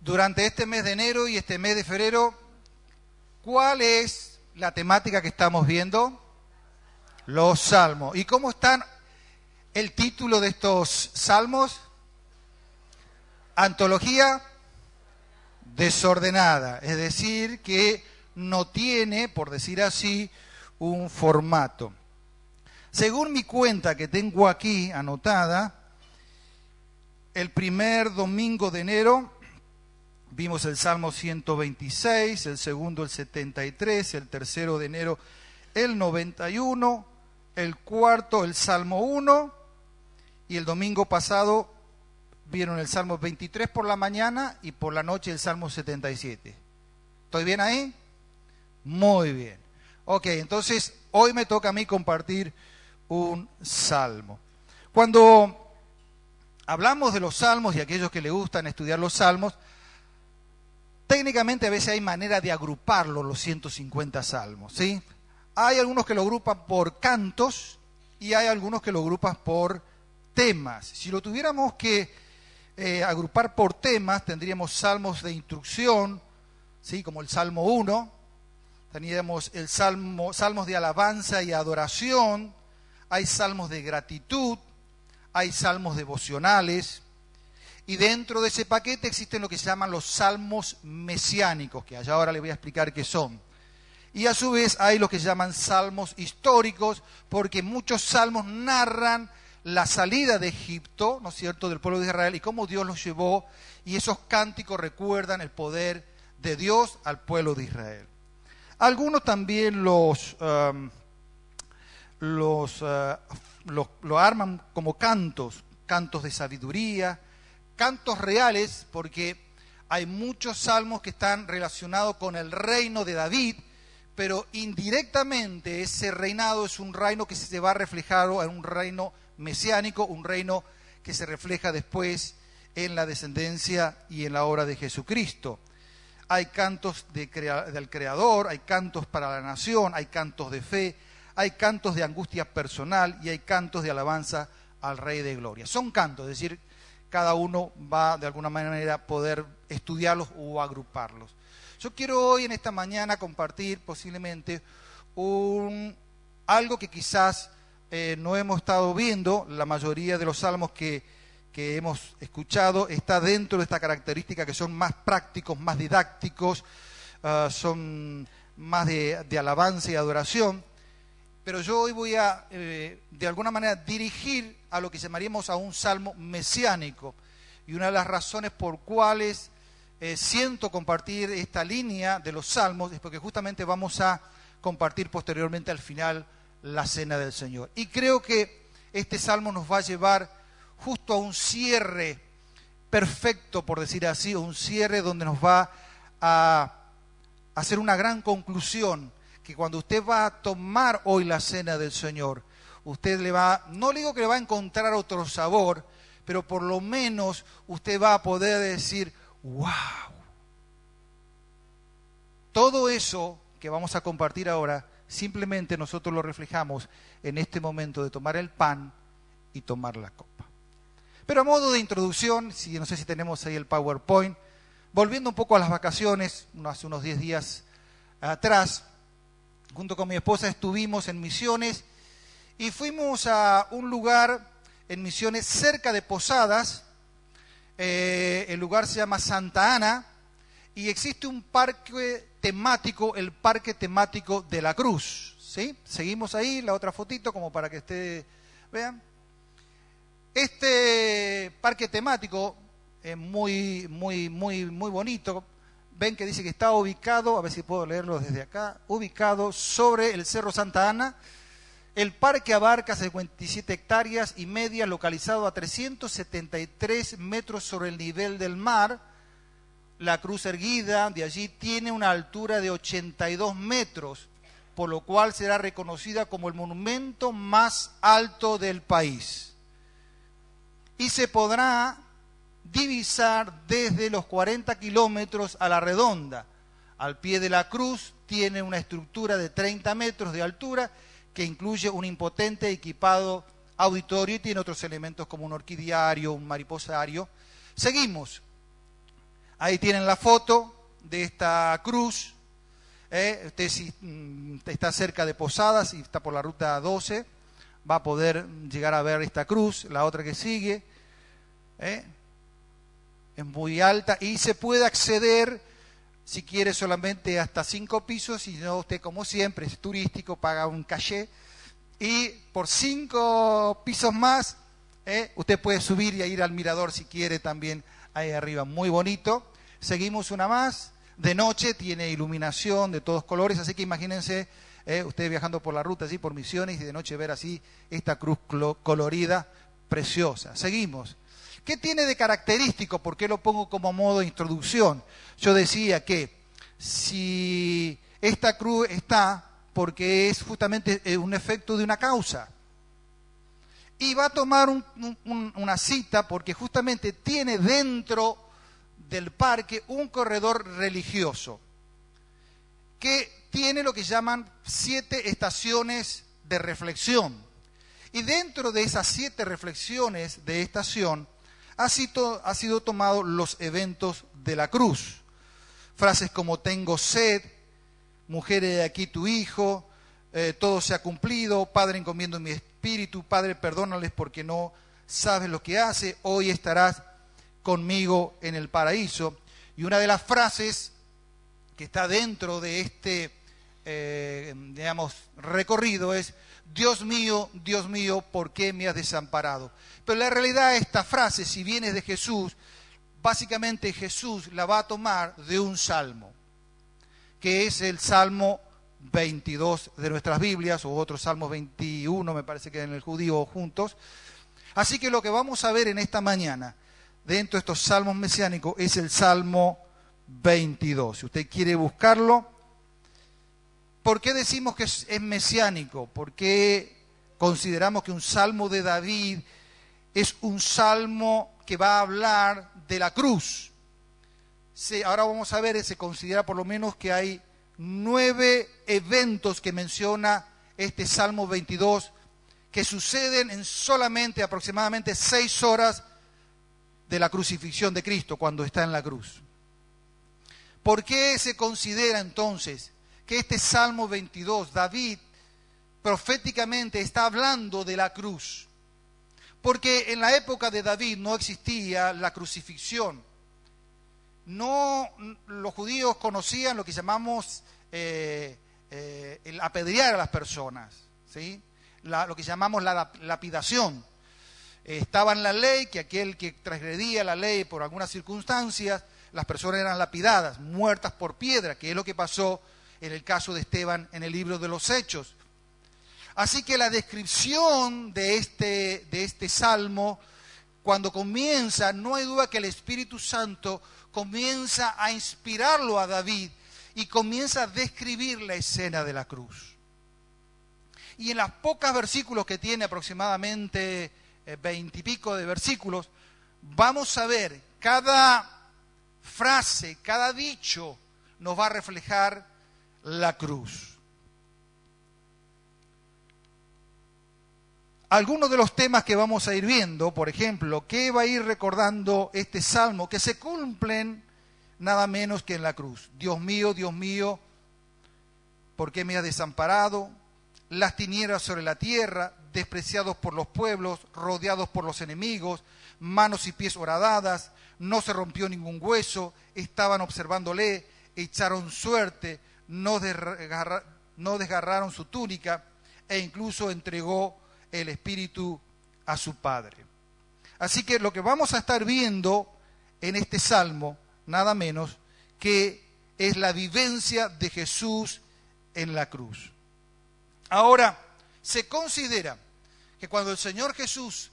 durante este mes de enero y este mes de febrero, ¿cuál es la temática que estamos viendo? Los salmos. ¿Y cómo están el título de estos salmos? Antología desordenada, es decir, que no tiene, por decir así, un formato. Según mi cuenta que tengo aquí anotada, el primer domingo de enero vimos el Salmo 126, el segundo el 73, el tercero de enero el 91, el cuarto el Salmo 1 y el domingo pasado vieron el Salmo 23 por la mañana y por la noche el Salmo 77. ¿Estoy bien ahí? Muy bien. Ok, entonces hoy me toca a mí compartir un salmo. Cuando hablamos de los salmos y aquellos que le gustan estudiar los salmos, técnicamente a veces hay manera de agruparlos los 150 salmos, ¿sí? Hay algunos que lo agrupan por cantos y hay algunos que lo agrupan por temas. Si lo tuviéramos que eh, agrupar por temas, tendríamos salmos de instrucción, ¿sí? como el Salmo 1, tendríamos el salmo, salmos de alabanza y adoración, hay salmos de gratitud, hay salmos devocionales, y dentro de ese paquete existen lo que se llaman los salmos mesiánicos, que allá ahora les voy a explicar qué son. Y a su vez hay lo que se llaman salmos históricos, porque muchos salmos narran la salida de Egipto, ¿no es cierto?, del pueblo de Israel y cómo Dios los llevó, y esos cánticos recuerdan el poder de Dios al pueblo de Israel. Algunos también los, um, los, uh, lo arman como cantos, cantos de sabiduría, cantos reales, porque hay muchos salmos que están relacionados con el reino de David, pero indirectamente ese reinado es un reino que se va reflejado en un reino mesiánico, un reino que se refleja después en la descendencia y en la obra de Jesucristo. Hay cantos del Creador, hay cantos para la nación, hay cantos de fe, hay cantos de angustia personal y hay cantos de alabanza al Rey de Gloria. Son cantos, es decir, cada uno va de alguna manera a poder estudiarlos o agruparlos. Yo quiero hoy en esta mañana compartir posiblemente un, algo que quizás eh, no hemos estado viendo, la mayoría de los salmos que, hemos escuchado está dentro de esta característica que son más prácticos, más didácticos, ah, son más de, alabanza y adoración. Pero yo hoy voy a, eh, de alguna manera, dirigir a lo que llamaríamos a un salmo mesiánico. Y una de las razones por cuales eh, siento compartir esta línea de los salmos es porque justamente vamos a compartir posteriormente al final la cena del Señor. Y creo que este salmo nos va a llevar justo a un cierre perfecto, por decir así, un cierre donde nos va a hacer una gran conclusión, que cuando usted va a tomar hoy la cena del Señor, usted le va, no le digo que le va a encontrar otro sabor, pero por lo menos usted va a poder decir, wow. Todo eso que vamos a compartir ahora simplemente nosotros lo reflejamos en este momento de tomar el pan y tomar la copa. Pero a modo de introducción, si, no sé si tenemos ahí el PowerPoint, volviendo un poco a las vacaciones, hace unos 10 días atrás, junto con mi esposa estuvimos en Misiones y fuimos a un lugar en Misiones cerca de Posadas, eh, el lugar se llama Santa Ana, y existe un parque temático, el parque temático de la cruz. ¿sí? Seguimos ahí, la otra fotito como para que ustedes vean. Este parque temático es muy, muy, muy, muy bonito. Ven que dice que está ubicado, a ver si puedo leerlo desde acá, ubicado sobre el Cerro Santa Ana. El parque abarca 57 hectáreas y media, localizado a 373 metros sobre el nivel del mar la cruz erguida de allí tiene una altura de 82 metros, por lo cual será reconocida como el monumento más alto del país. Y se podrá divisar desde los 40 kilómetros a la redonda. Al pie de la cruz tiene una estructura de 30 metros de altura que incluye un impotente equipado auditorio y tiene otros elementos como un orquidiario, un mariposario. Seguimos. Ahí tienen la foto de esta cruz. ¿eh? Usted si mm, está cerca de Posadas y está por la ruta 12, va a poder llegar a ver esta cruz. La otra que sigue ¿eh? es muy alta y se puede acceder si quiere solamente hasta cinco pisos, y no usted como siempre es turístico, paga un caché y por cinco pisos más ¿eh? usted puede subir y ir al mirador si quiere también ahí arriba, muy bonito. Seguimos una más, de noche tiene iluminación de todos colores, así que imagínense ¿eh? ustedes viajando por la ruta, así por misiones y de noche ver así esta cruz colorida, preciosa. Seguimos. ¿Qué tiene de característico? ¿Por qué lo pongo como modo de introducción? Yo decía que si esta cruz está porque es justamente eh, un efecto de una causa. Y va a tomar una cita porque justamente tiene dentro del parque un corredor religioso que tiene lo que llaman siete estaciones de reflexión. Y dentro de esas siete reflexiones de estación, ha sido, ha sido tomado los eventos de la cruz. Frases como tengo sed, mujer de aquí tu hijo, eh, todo se ha cumplido, Padre encomiendo mi espíritu, Padre perdónales porque no sabes lo que hace, hoy estarás conmigo en el paraíso. Y una de las frases que está dentro de este, eh, digamos, recorrido es, Dios mío, Dios mío, ¿por qué me has desamparado? Pero la realidad esta frase, si viene de Jesús, básicamente Jesús la va a tomar de un salmo, que es el Salmo 22 de nuestras Biblias, o otro Salmo 21, me parece que en el judío juntos. Así que lo que vamos a ver en esta mañana, dentro de estos salmos mesiánicos, es el Salmo 22. Si usted quiere buscarlo, ¿por qué decimos que es, mesiánico? ¿Por qué consideramos que un salmo de David es un salmo que va a hablar de la cruz? ahora vamos a ver, se considera por lo menos que hay nueve eventos que menciona este Salmo 22 que suceden en solamente aproximadamente seis horas de la crucifixión de Cristo cuando está en la cruz. ¿Por qué se considera entonces que este Salmo 22, David proféticamente está hablando de la cruz? Porque en la época de David no existía la crucifixión. No, los judíos conocían lo que llamamos eh, eh, el apedrear a las personas, ¿sí? lo que llamamos la lapidación. estaba en la ley que aquel que transgredía la ley por algunas circunstancias las personas eran lapidadas, muertas por piedra, que es lo que pasó en el caso de Esteban en el libro de los Hechos. Así que la descripción de este, de este salmo, cuando comienza, no hay duda que el Espíritu Santo comienza a inspirarlo a David y comienza a describir la escena de la cruz. Y en las pocas versículos que tiene, aproximadamente eh, veintipico de versículos, vamos a ver cada frase, cada dicho nos va a reflejar la cruz. Algunos de los temas que vamos a ir viendo, por ejemplo, ¿qué va a ir recordando este salmo? Que se cumplen nada menos que en la cruz. Dios mío, Dios mío, ¿por qué me has desamparado? Las tinieblas sobre la tierra, despreciados por los pueblos, rodeados por los enemigos, manos y pies horadadas, no se rompió ningún hueso, estaban observándole, echaron suerte, no, desgarraron su túnica e incluso entregó el espíritu a su padre. Así que lo que vamos a estar viendo en este salmo, nada menos que es la vivencia de Jesús en la cruz. Ahora, se considera que cuando el Señor Jesús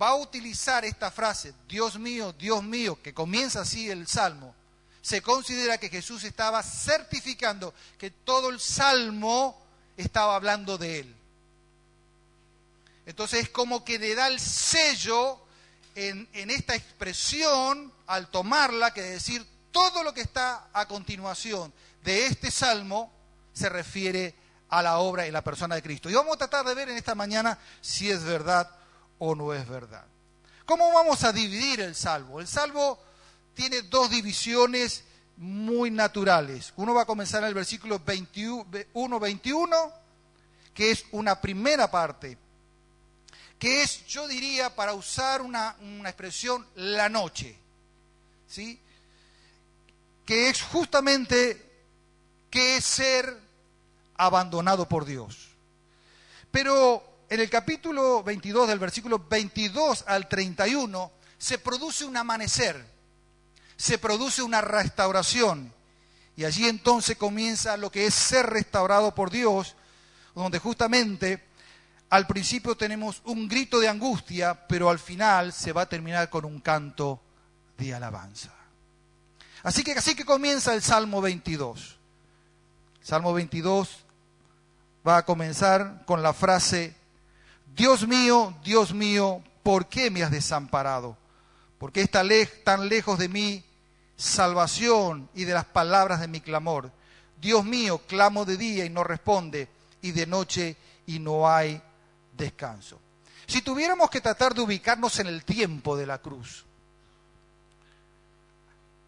va a utilizar esta frase, Dios mío, Dios mío, que comienza así el salmo, se considera que Jesús estaba certificando que todo el salmo estaba hablando de él. Entonces es como que le da el sello en, esta expresión al tomarla, que decir todo lo que está a continuación de este salmo se refiere a la obra y la persona de Cristo. Y vamos a tratar de ver en esta mañana si es verdad o no es verdad. ¿Cómo vamos a dividir el salvo? El salvo tiene dos divisiones muy naturales. Uno va a comenzar en el versículo 21-21, que es una primera parte, que es, yo diría, para usar una, una expresión, la noche, ¿sí? que es justamente que es ser abandonado por Dios. Pero en el capítulo 22, del versículo 22 al 31, se produce un amanecer se produce una restauración. Y allí entonces comienza lo que es ser restaurado por Dios, donde justamente al principio tenemos un grito de angustia, pero al final se va a terminar con un canto de alabanza. Así que así que comienza el Salmo 22. Salmo 22 va a comenzar con la frase, Dios mío, Dios mío, ¿por qué me has desamparado? ¿Por qué estás tan lejos de mí salvación y de las palabras de mi clamor. Dios mío, clamo de día y no responde, y de noche y no hay descanso. Si tuviéramos que tratar de ubicarnos en el tiempo de la cruz,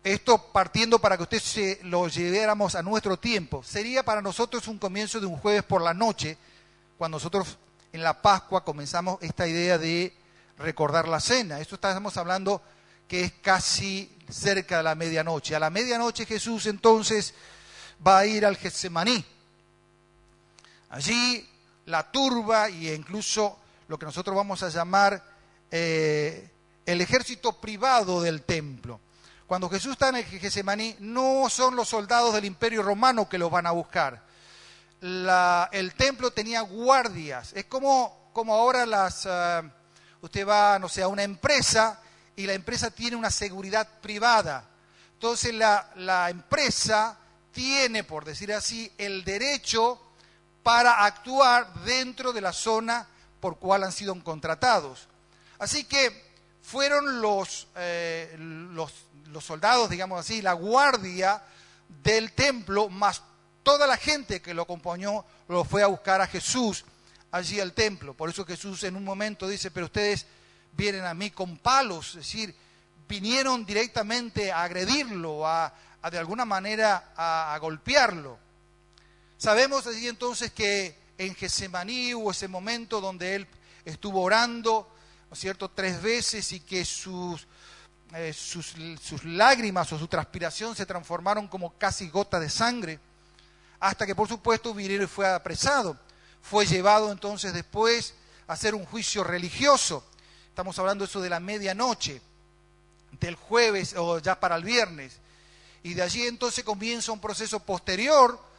esto partiendo para que usted se lo lleváramos a nuestro tiempo, sería para nosotros un comienzo de un jueves por la noche, cuando nosotros en la Pascua comenzamos esta idea de recordar la cena. Esto estamos hablando que es casi cerca de la medianoche. A la medianoche Jesús entonces va a ir al Getsemaní. Allí la turba e incluso lo que nosotros vamos a llamar eh, el ejército privado del templo. Cuando Jesús está en el Getsemaní, no son los soldados del imperio romano que lo van a buscar. el templo tenía guardias. Es como, como ahora las, eh, usted va, no sé, a una empresa y la empresa tiene una seguridad privada. Entonces la, empresa tiene, por decir así, el derecho para actuar dentro de la zona por cual han sido contratados. Así que fueron los, eh, los, los, soldados, digamos así, la guardia del templo, más toda la gente que lo acompañó, lo fue a buscar a Jesús allí al templo. Por eso Jesús en un momento dice, pero ustedes vienen a mí con palos, es decir, vinieron directamente a agredirlo, a, de alguna manera a, golpearlo. Sabemos allí entonces que en Getsemaní hubo ese momento donde él estuvo orando, ¿no es cierto?, tres veces y que sus, eh, sus, lágrimas o su transpiración se transformaron como casi gotas de sangre, hasta que por supuesto y fue apresado. Fue llevado entonces después a hacer un juicio religioso. Estamos hablando eso de la medianoche, del jueves o ya para el viernes. Y de allí entonces comienza un proceso posterior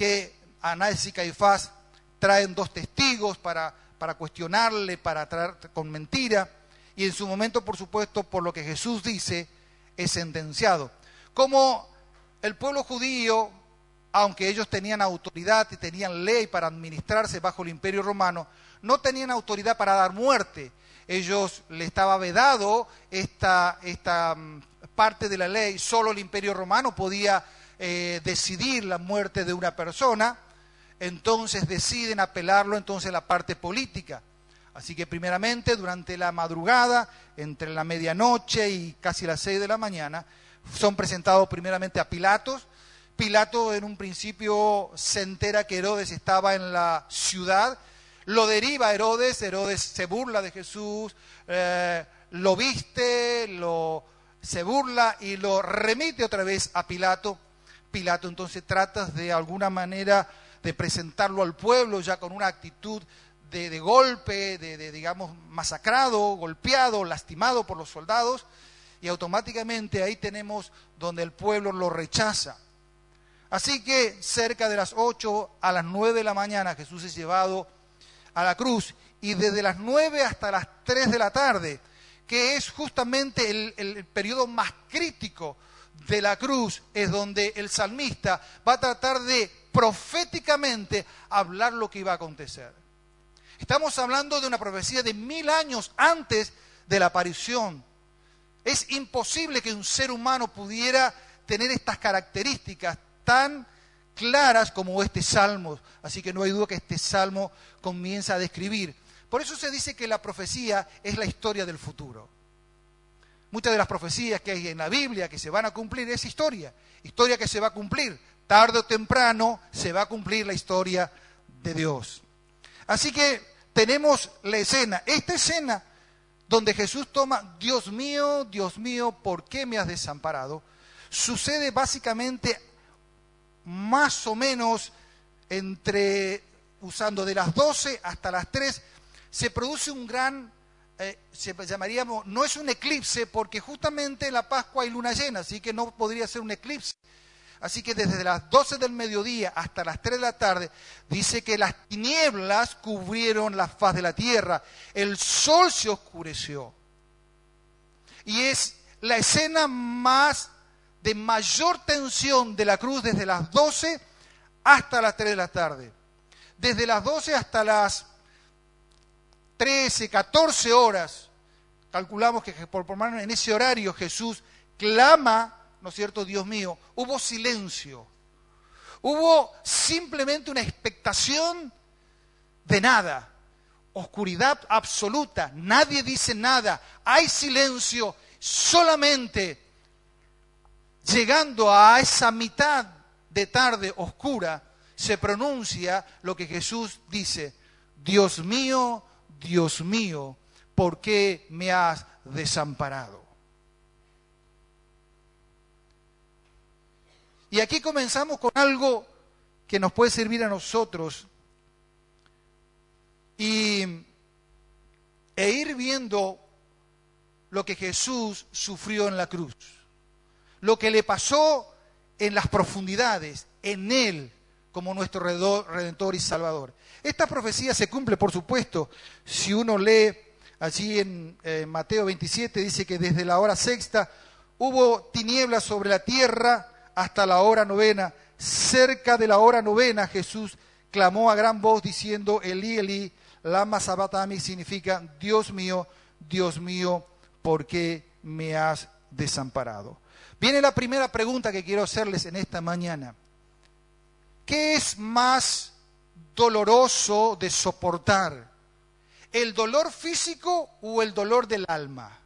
que Anás y Caifás traen dos testigos para, para cuestionarle, para traer con mentira. Y en su momento, por supuesto, por lo que Jesús dice, es sentenciado. Como el pueblo judío, aunque ellos tenían autoridad y tenían ley para administrarse bajo el imperio romano, no tenían autoridad para dar muerte ellos le estaba vedado esta, esta mm, parte de la ley, solo el imperio romano podía eh, decidir la muerte de una persona, entonces deciden apelarlo entonces a la parte política. Así que primeramente durante la madrugada, entre la medianoche y casi las seis de la mañana, son presentados primeramente a Pilatos. Pilato en un principio se entera que Herodes estaba en la ciudad lo deriva Herodes, Herodes se burla de Jesús, eh, lo viste, lo, se burla y lo remite otra vez a Pilato. Pilato entonces trata de alguna manera de presentarlo al pueblo ya con una actitud de, golpe, de, digamos, masacrado, golpeado, lastimado por los soldados, y automáticamente ahí tenemos donde el pueblo lo rechaza. Así que cerca de las 8 a las 9 de la mañana Jesús es llevado a la cruz y desde las 9 hasta las 3 de la tarde, que es justamente el, el periodo más crítico de la cruz, es donde el salmista va a tratar de proféticamente hablar lo que iba a acontecer. Estamos hablando de una profecía de mil años antes de la aparición. Es imposible que un ser humano pudiera tener estas características tan claras como este salmo. Así que no hay duda que este salmo comienza a describir. Por eso se dice que la profecía es la historia del futuro. Muchas de las profecías que hay en la Biblia que se van a cumplir es historia, historia que se va a cumplir. Tarde o temprano se va a cumplir la historia de Dios. Así que tenemos la escena, esta escena donde Jesús toma, Dios mío, Dios mío, ¿por qué me has desamparado? Sucede básicamente más o menos entre, usando de las 12 hasta las 3, se produce un gran, eh, se llamaríamos, no es un eclipse, porque justamente en la Pascua hay luna llena, así que no podría ser un eclipse. Así que desde las 12 del mediodía hasta las 3 de la tarde, dice que las tinieblas cubrieron la faz de la tierra, el sol se oscureció. Y es la escena más de mayor tensión de la cruz desde las 12 hasta las 3 de la tarde. Desde las 12 hasta las 13, 14 horas, calculamos que por, por en ese horario Jesús clama ¿no es cierto? Dios mío, hubo silencio. Hubo simplemente una expectación de nada, oscuridad absoluta, nadie dice nada, hay silencio, solamente llegando a esa mitad de tarde oscura, se pronuncia lo que Jesús dice, Dios mío, Dios mío, ¿por qué me has desamparado? Y aquí comenzamos con algo que nos puede servir a nosotros y, e ir viendo lo que Jesús sufrió en la cruz, lo que le pasó en las profundidades, en Él como nuestro redentor y salvador. Esta profecía se cumple, por supuesto, si uno lee allí en eh, Mateo 27, dice que desde la hora sexta hubo tinieblas sobre la tierra hasta la hora novena. Cerca de la hora novena Jesús clamó a gran voz diciendo, Elí, Elí, lama sabatami, significa, Dios mío, Dios mío, ¿por qué me has desamparado? Viene la primera pregunta que quiero hacerles en esta mañana. ¿Qué es más doloroso de soportar? ¿El dolor físico o el dolor del alma?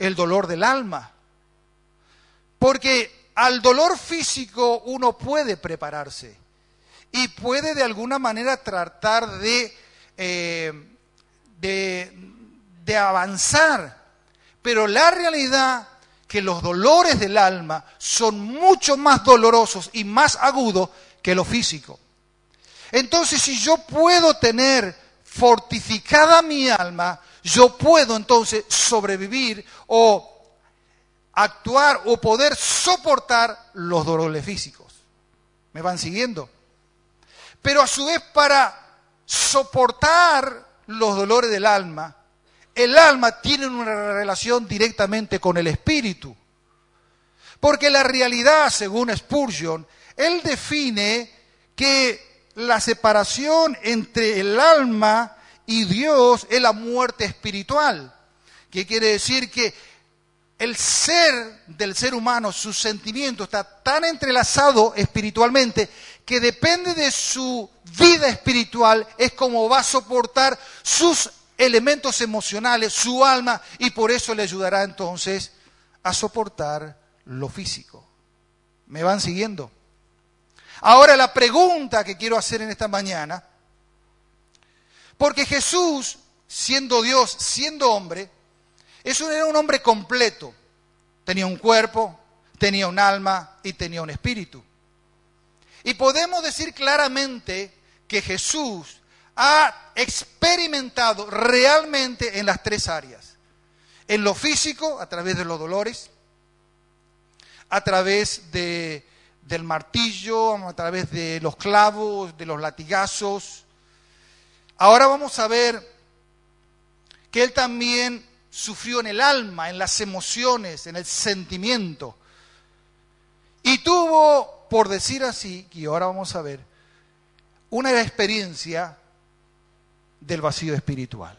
el dolor del alma. Porque al dolor físico uno puede prepararse y puede de alguna manera tratar de, eh, de, de avanzar. Pero la realidad que los dolores del alma son mucho más dolorosos y más agudos que lo físico. Entonces, si yo puedo tener fortificada mi alma, yo puedo entonces sobrevivir o actuar o poder soportar los dolores físicos. ¿Me van siguiendo? Pero a su vez para soportar los dolores del alma, el alma tiene una relación directamente con el espíritu. Porque la realidad, según Spurgeon, él define que la separación entre el alma y Dios es la muerte espiritual, que quiere decir que el ser del ser humano, su sentimiento está tan entrelazado espiritualmente que depende de su vida espiritual, es como va a soportar sus elementos emocionales, su alma, y por eso le ayudará entonces a soportar lo físico. ¿Me van siguiendo? Ahora la pregunta que quiero hacer en esta mañana porque Jesús, siendo Dios, siendo hombre, era un hombre completo. Tenía un cuerpo, tenía un alma y tenía un espíritu. Y podemos decir claramente que Jesús ha experimentado realmente en las tres áreas. En lo físico, a través de los dolores, a través de, del martillo, a través de los clavos, de los latigazos, Ahora vamos a ver que él también sufrió en el alma, en las emociones, en el sentimiento. Y tuvo, por decir así, y ahora vamos a ver, una experiencia del vacío espiritual.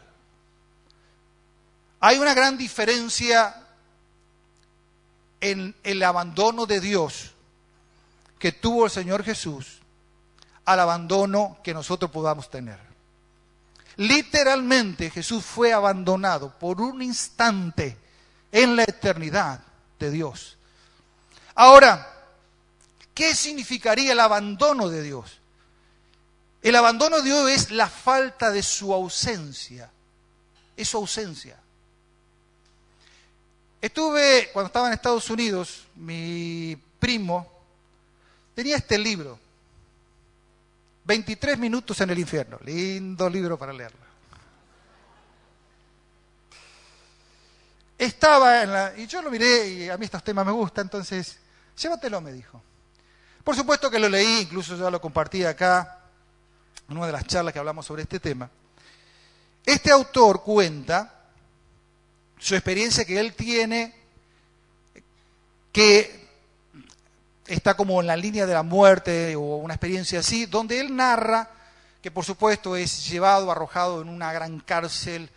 Hay una gran diferencia en el abandono de Dios que tuvo el Señor Jesús al abandono que nosotros podamos tener. Literalmente Jesús fue abandonado por un instante en la eternidad de Dios. Ahora, ¿qué significaría el abandono de Dios? El abandono de Dios es la falta de su ausencia, es su ausencia. Estuve, cuando estaba en Estados Unidos, mi primo tenía este libro, 23 minutos en el infierno, lindo libro para leerlo. Estaba en la, y yo lo miré y a mí estos temas me gustan, entonces, llévatelo, me dijo. Por supuesto que lo leí, incluso ya lo compartí acá, en una de las charlas que hablamos sobre este tema. Este autor cuenta su experiencia que él tiene, que está como en la línea de la muerte o una experiencia así, donde él narra que por supuesto es llevado, arrojado en una gran cárcel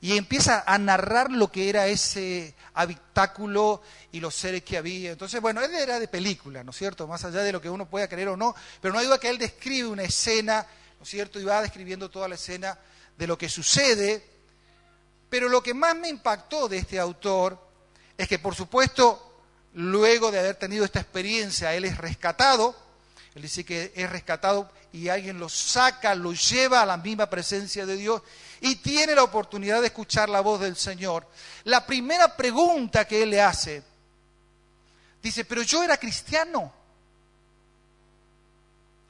y empieza a narrar lo que era ese habitáculo y los seres que había. Entonces, bueno, él era de película, ¿no es cierto? Más allá de lo que uno pueda creer o no, pero no hay duda que él describe una escena, ¿no es cierto? Y va describiendo toda la escena de lo que sucede pero lo que más me impactó de este autor es que, por supuesto, luego de haber tenido esta experiencia, él es rescatado, él dice que es rescatado y alguien lo saca, lo lleva a la misma presencia de Dios y tiene la oportunidad de escuchar la voz del Señor. La primera pregunta que él le hace, dice, pero yo era cristiano.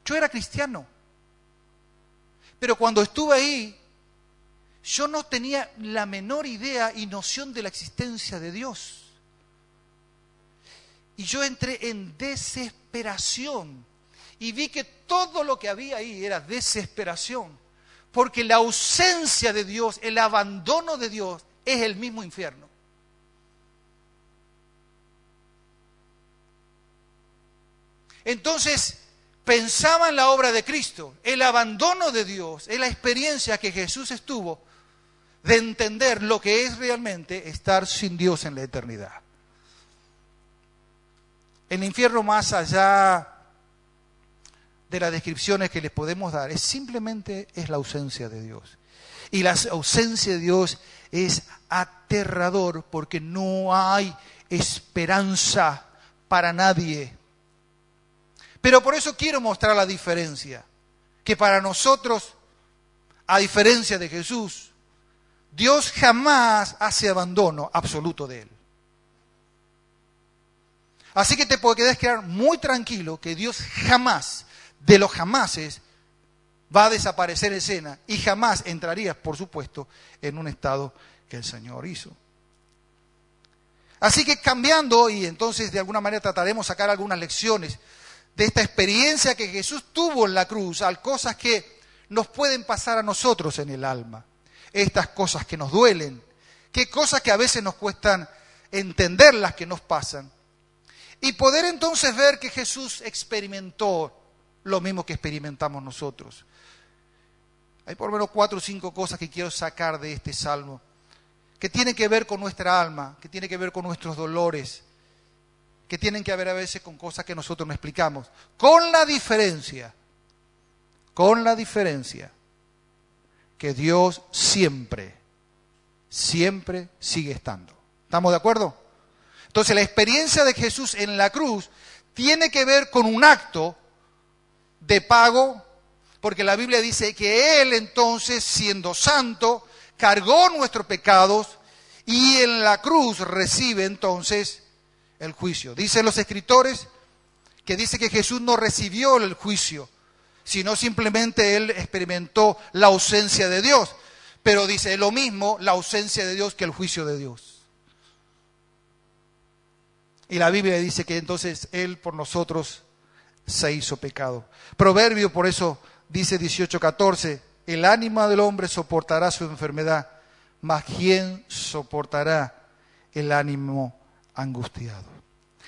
Yo era cristiano. Pero cuando estuve ahí, yo no tenía la menor idea y noción de la existencia de Dios. Y yo entré en desesperación y vi que todo lo que había ahí era desesperación, porque la ausencia de Dios, el abandono de Dios es el mismo infierno. Entonces, pensaba en la obra de Cristo, el abandono de Dios, es la experiencia que Jesús estuvo de entender lo que es realmente estar sin Dios en la eternidad. El infierno más allá de las descripciones que les podemos dar es simplemente es la ausencia de Dios. Y la ausencia de Dios es aterrador porque no hay esperanza para nadie. Pero por eso quiero mostrar la diferencia, que para nosotros, a diferencia de Jesús, Dios jamás hace abandono absoluto de él. Así que te puedes quedar muy tranquilo que Dios jamás, de los jamases, va a desaparecer escena y jamás entrarías, por supuesto, en un estado que el Señor hizo. Así que cambiando, y entonces de alguna manera trataremos de sacar algunas lecciones de esta experiencia que Jesús tuvo en la cruz, al cosas que nos pueden pasar a nosotros en el alma estas cosas que nos duelen, qué cosas que a veces nos cuestan entender las que nos pasan. Y poder entonces ver que Jesús experimentó lo mismo que experimentamos nosotros. Hay por lo menos cuatro o cinco cosas que quiero sacar de este salmo, que tienen que ver con nuestra alma, que tienen que ver con nuestros dolores, que tienen que ver a veces con cosas que nosotros no explicamos. Con la diferencia, con la diferencia que Dios siempre, siempre sigue estando. ¿Estamos de acuerdo? Entonces la experiencia de Jesús en la cruz tiene que ver con un acto de pago, porque la Biblia dice que Él entonces, siendo santo, cargó nuestros pecados y en la cruz recibe entonces el juicio. Dicen los escritores que dice que Jesús no recibió el juicio, sino simplemente él experimentó la ausencia de Dios. Pero dice lo mismo la ausencia de Dios que el juicio de Dios. Y la Biblia dice que entonces Él por nosotros se hizo pecado. Proverbio por eso dice 18:14, el ánima del hombre soportará su enfermedad, mas ¿quién soportará el ánimo angustiado?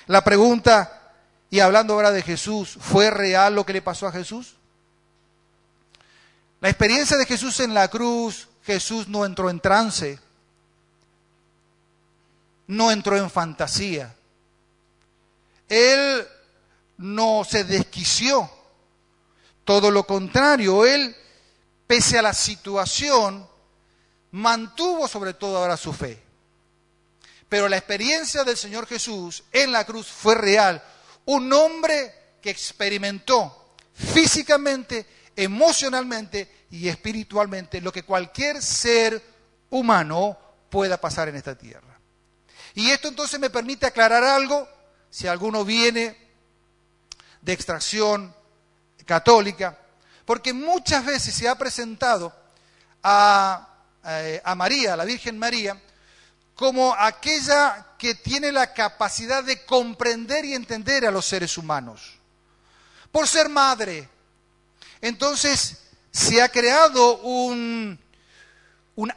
La pregunta, y hablando ahora de Jesús, ¿fue real lo que le pasó a Jesús? La experiencia de Jesús en la cruz, Jesús no entró en trance, no entró en fantasía. Él no se desquició, todo lo contrario, él pese a la situación, mantuvo sobre todo ahora su fe. Pero la experiencia del Señor Jesús en la cruz fue real. Un hombre que experimentó físicamente, emocionalmente y espiritualmente lo que cualquier ser humano pueda pasar en esta tierra. Y esto entonces me permite aclarar algo, si alguno viene de extracción católica, porque muchas veces se ha presentado a, eh, a, María, la Virgen María, como aquella que tiene la capacidad de comprender y entender a los seres humanos. Por ser madre. Entonces se ha creado un,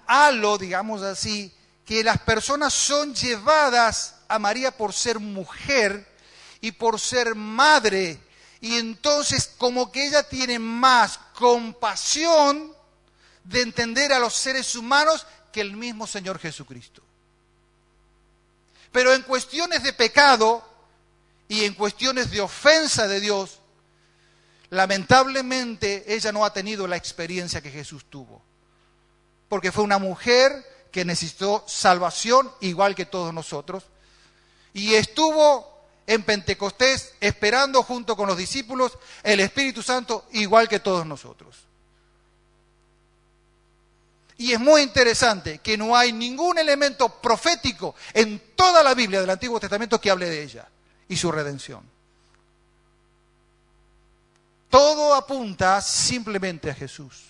halo, digamos así, que las personas son llevadas a María por ser mujer y por ser madre. Y entonces como que ella tiene más compasión de entender a los seres humanos que el mismo Señor Jesucristo. Pero en cuestiones de pecado y en cuestiones de ofensa de Dios, lamentablemente ella no ha tenido la experiencia que Jesús tuvo. Porque fue una mujer que necesitó salvación igual que todos nosotros. Y estuvo en Pentecostés esperando junto con los discípulos el Espíritu Santo igual que todos nosotros. Y es muy interesante que no hay ningún elemento profético en toda la Biblia del Antiguo Testamento que hable de ella y su redención. Todo apunta simplemente a Jesús.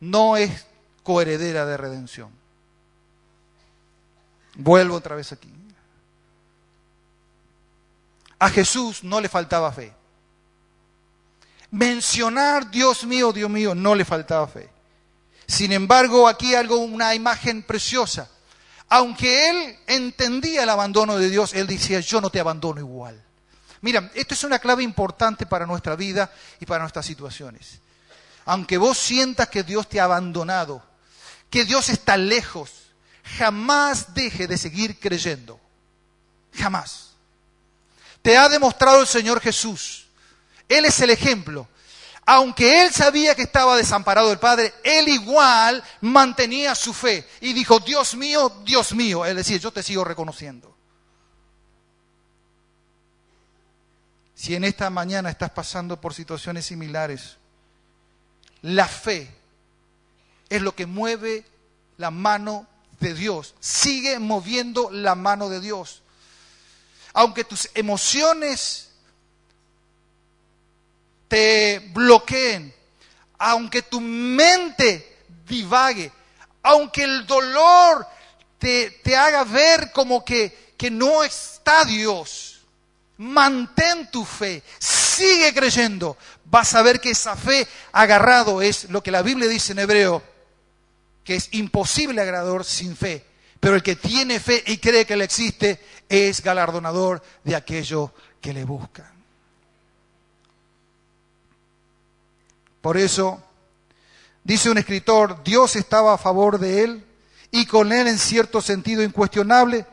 No es coheredera de redención. Vuelvo otra vez aquí. A Jesús no le faltaba fe. Mencionar Dios mío, Dios mío, no le faltaba fe. Sin embargo, aquí algo, una imagen preciosa. Aunque él entendía el abandono de Dios, él decía, yo no te abandono igual. Mira, esto es una clave importante para nuestra vida y para nuestras situaciones. Aunque vos sientas que Dios te ha abandonado, que Dios está lejos, jamás deje de seguir creyendo. Jamás. Te ha demostrado el Señor Jesús. Él es el ejemplo. Aunque él sabía que estaba desamparado del Padre, él igual mantenía su fe y dijo, Dios mío, Dios mío. Es decir, yo te sigo reconociendo. Si en esta mañana estás pasando por situaciones similares, la fe es lo que mueve la mano de Dios. Sigue moviendo la mano de Dios. Aunque tus emociones te bloqueen, aunque tu mente divague, aunque el dolor te, te haga ver como que, que no está Dios, mantén tu fe, sigue creyendo. Vas a ver que esa fe agarrado es lo que la Biblia dice en hebreo, que es imposible agradar sin fe, pero el que tiene fe y cree que Él existe es galardonador de aquello que le buscan. Por eso, dice un escritor, Dios estaba a favor de él y con él en cierto sentido incuestionable,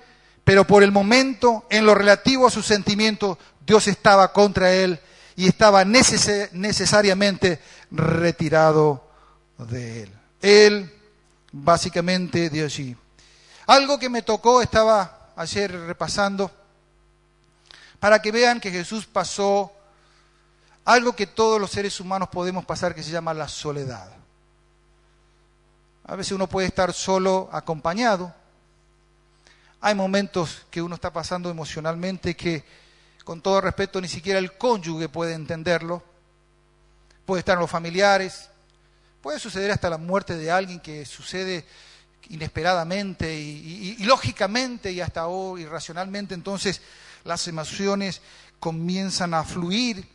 pero por el momento, en lo relativo a sus sentimientos, Dios estaba contra él y estaba necesariamente retirado de él. Él básicamente de allí. Algo que me tocó, estaba ayer repasando, para que vean que Jesús pasó algo que todos los seres humanos podemos pasar, que se llama la soledad. A veces uno puede estar solo acompañado. Hay momentos que uno está pasando emocionalmente que, con todo respeto, ni siquiera el cónyuge puede entenderlo. Puede estar en los familiares, Puede suceder hasta la muerte de alguien que sucede inesperadamente y, lógicamente y hasta hoy irracionalmente, entonces las emociones comienzan a fluir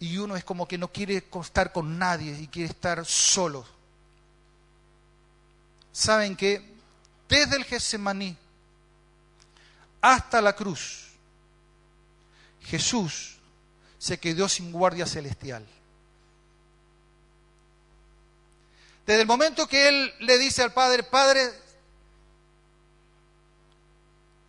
y uno es como que no quiere estar con nadie y quiere estar solo. ¿Saben que Desde el Getsemaní hasta la cruz, Jesús se quedó sin guardia celestial. Desde el momento que él le dice al Padre, Padre,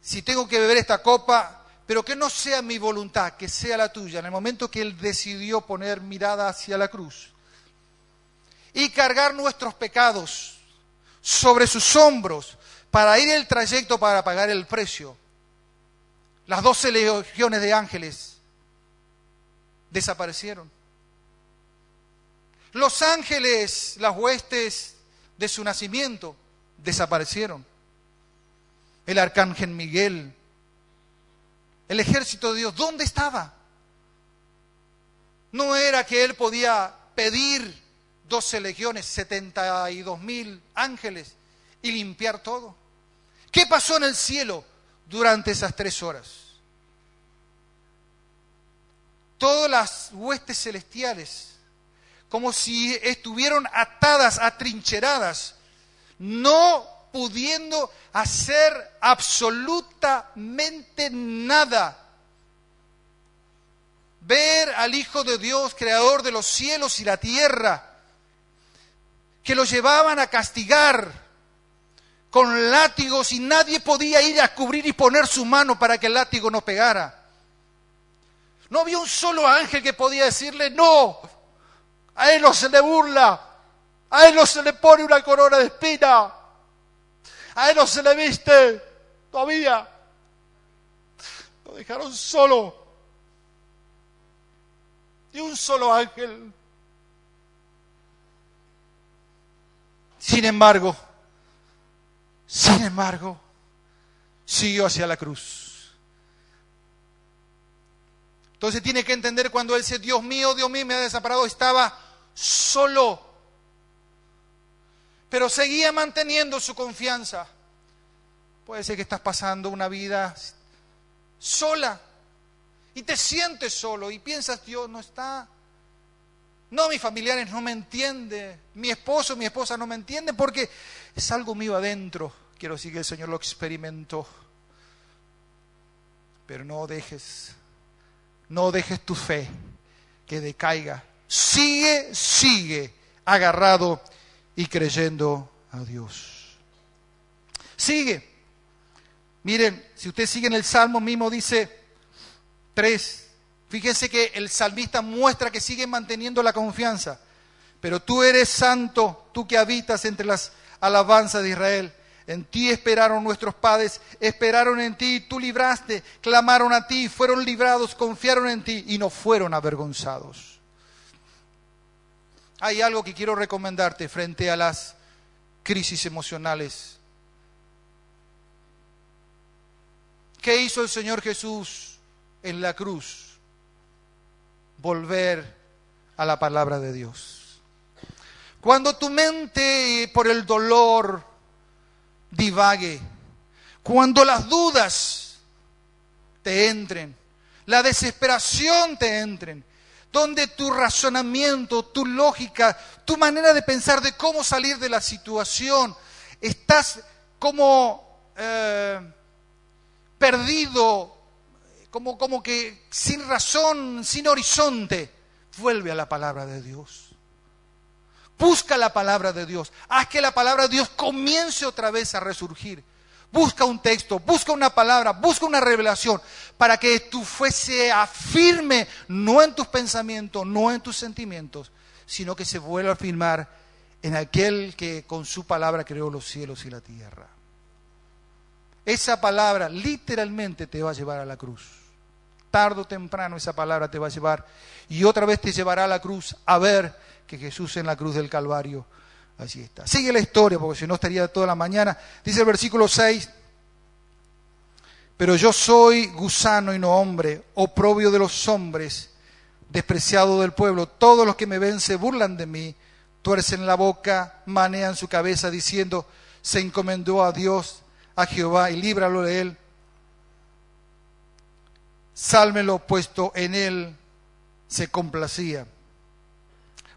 si tengo que beber esta copa, pero que no sea mi voluntad, que sea la tuya, en el momento que él decidió poner mirada hacia la cruz. y cargar nuestros pecados sobre sus hombros para ir el trayecto para pagar el precio. Las doce legiones de ángeles desaparecieron. Los ángeles, las huestes de su nacimiento, desaparecieron. El arcángel Miguel, el ejército de Dios, ¿dónde estaba? No era que él podía pedir doce legiones, setenta y dos mil ángeles y limpiar todo. ¿Qué pasó en el cielo durante esas tres horas? Todas las huestes celestiales, como si estuvieron atadas, atrincheradas, no pudiendo hacer absolutamente nada. Ver al Hijo de Dios, creador de los cielos y la tierra, que lo llevaban a castigar con látigos y nadie podía ir a cubrir y poner su mano para que el látigo no pegara. No había un solo ángel que podía decirle, no, a él no se le burla, a él no se le pone una corona de espina, a él no se le viste todavía. Lo dejaron solo. Y un solo ángel Sin embargo, sin embargo, siguió hacia la cruz. Entonces tiene que entender cuando él dice, Dios mío, Dios mío, me ha desamparado, estaba solo. Pero seguía manteniendo su confianza. Puede ser que estás pasando una vida sola y te sientes solo y piensas, Dios no está no, mis familiares no me entienden, mi esposo, mi esposa no me entienden porque es algo mío adentro. Quiero decir que el Señor lo experimentó. Pero no dejes, no dejes tu fe que decaiga. Sigue, sigue agarrado y creyendo a Dios. Sigue. Miren, si usted sigue en el Salmo mismo, dice 3, Fíjense que el salmista muestra que sigue manteniendo la confianza. Pero tú eres santo, tú que habitas entre las alabanzas de Israel. En ti esperaron nuestros padres, esperaron en ti, tú libraste, clamaron a ti, fueron librados, confiaron en ti y no fueron avergonzados. Hay algo que quiero recomendarte frente a las crisis emocionales. ¿Qué hizo el Señor Jesús en la cruz? volver a la palabra de Dios. Cuando tu mente por el dolor divague, cuando las dudas te entren, la desesperación te entren, donde tu razonamiento, tu lógica, tu manera de pensar de cómo salir de la situación, estás como eh, perdido como, como que sin razón, sin horizonte, vuelve a la palabra de Dios. Busca la palabra de Dios. Haz que la palabra de Dios comience otra vez a resurgir. Busca un texto, busca una palabra, busca una revelación para que tu fe sea firme, no en tus pensamientos, no en tus sentimientos, sino que se vuelva a firmar en aquel que con su palabra creó los cielos y la tierra. Esa palabra literalmente te va a llevar a la cruz tarde o temprano esa palabra te va a llevar y otra vez te llevará a la cruz a ver que Jesús en la cruz del Calvario, así está. Sigue la historia, porque si no estaría toda la mañana. Dice el versículo 6, pero yo soy gusano y no hombre, oprobio de los hombres, despreciado del pueblo. Todos los que me ven se burlan de mí, tuercen la boca, manean su cabeza diciendo, se encomendó a Dios, a Jehová, y líbralo de él sálmelo, puesto en él se complacía.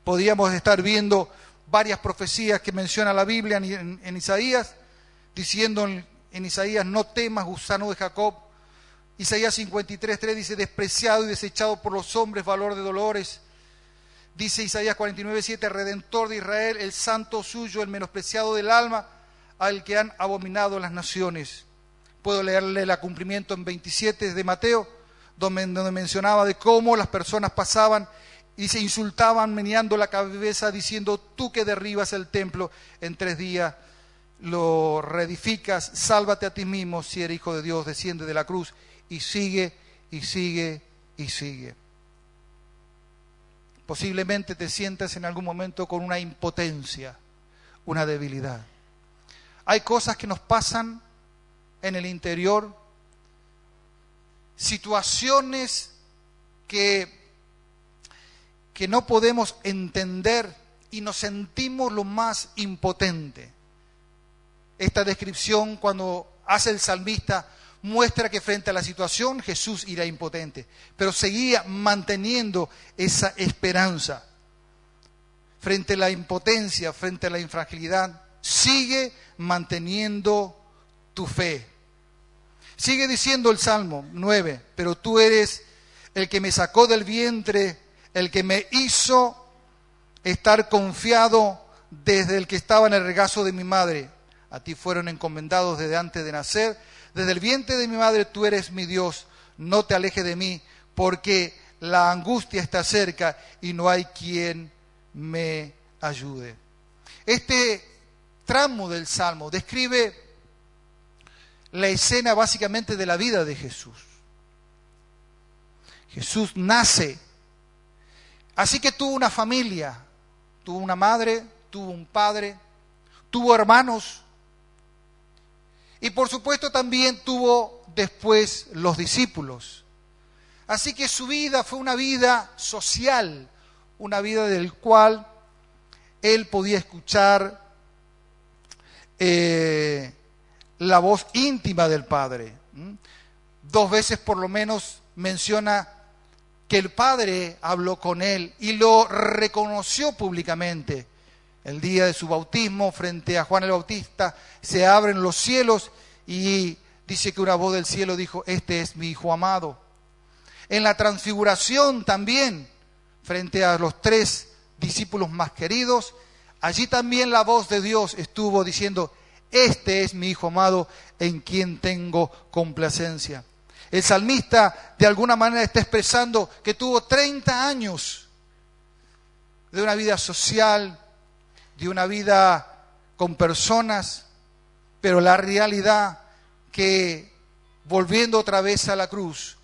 Podríamos estar viendo varias profecías que menciona la Biblia en, Isaías, diciendo en, Isaías, no temas, gusano de Jacob. Isaías 53, 3 dice, despreciado y desechado por los hombres, valor de dolores. Dice Isaías 49, 7, redentor de Israel, el santo suyo, el menospreciado del alma, al que han abominado las naciones. Puedo leerle el cumplimiento en 27 de Mateo donde, mencionaba de cómo las personas pasaban y se insultaban meneando la cabeza diciendo, tú que derribas el templo en tres días, lo reedificas, sálvate a ti mismo si eres hijo de Dios, desciende de la cruz y sigue y sigue y sigue. Posiblemente te sientas en algún momento con una impotencia, una debilidad. Hay cosas que nos pasan en el interior, situaciones que que no podemos entender y nos sentimos lo más impotente. Esta descripción, cuando hace el salmista, muestra que frente a la situación Jesús era impotente, pero seguía manteniendo esa esperanza. Frente a la impotencia, frente a la infragilidad, sigue manteniendo tu fe. Sigue diciendo el Salmo 9, pero tú eres el que me sacó del vientre el que me hizo estar confiado desde el que estaba en el regazo de mi madre. A ti fueron encomendados desde antes de nacer. Desde el vientre de mi madre tú eres mi Dios. No te alejes de mí, porque la angustia está cerca y no hay quien me ayude. Este tramo del Salmo describe la escena básicamente de la vida de Jesús. Jesús nace Así que tuvo una familia, tuvo una madre, tuvo un padre, tuvo hermanos y por supuesto también tuvo después los discípulos. Así que su vida fue una vida social, una vida del cual él podía escuchar eh, la voz íntima del Padre. Dos veces por lo menos menciona que el Padre habló con él y lo reconoció públicamente. El día de su bautismo, frente a Juan el Bautista, se abren los cielos y dice que una voz del cielo dijo, este es mi Hijo amado. En la transfiguración también, frente a los tres discípulos más queridos, allí también la voz de Dios estuvo diciendo, este es mi Hijo amado en quien tengo complacencia. El salmista de alguna manera está expresando que tuvo 30 años de una vida social, de una vida con personas, pero la realidad que volviendo otra vez a la cruz,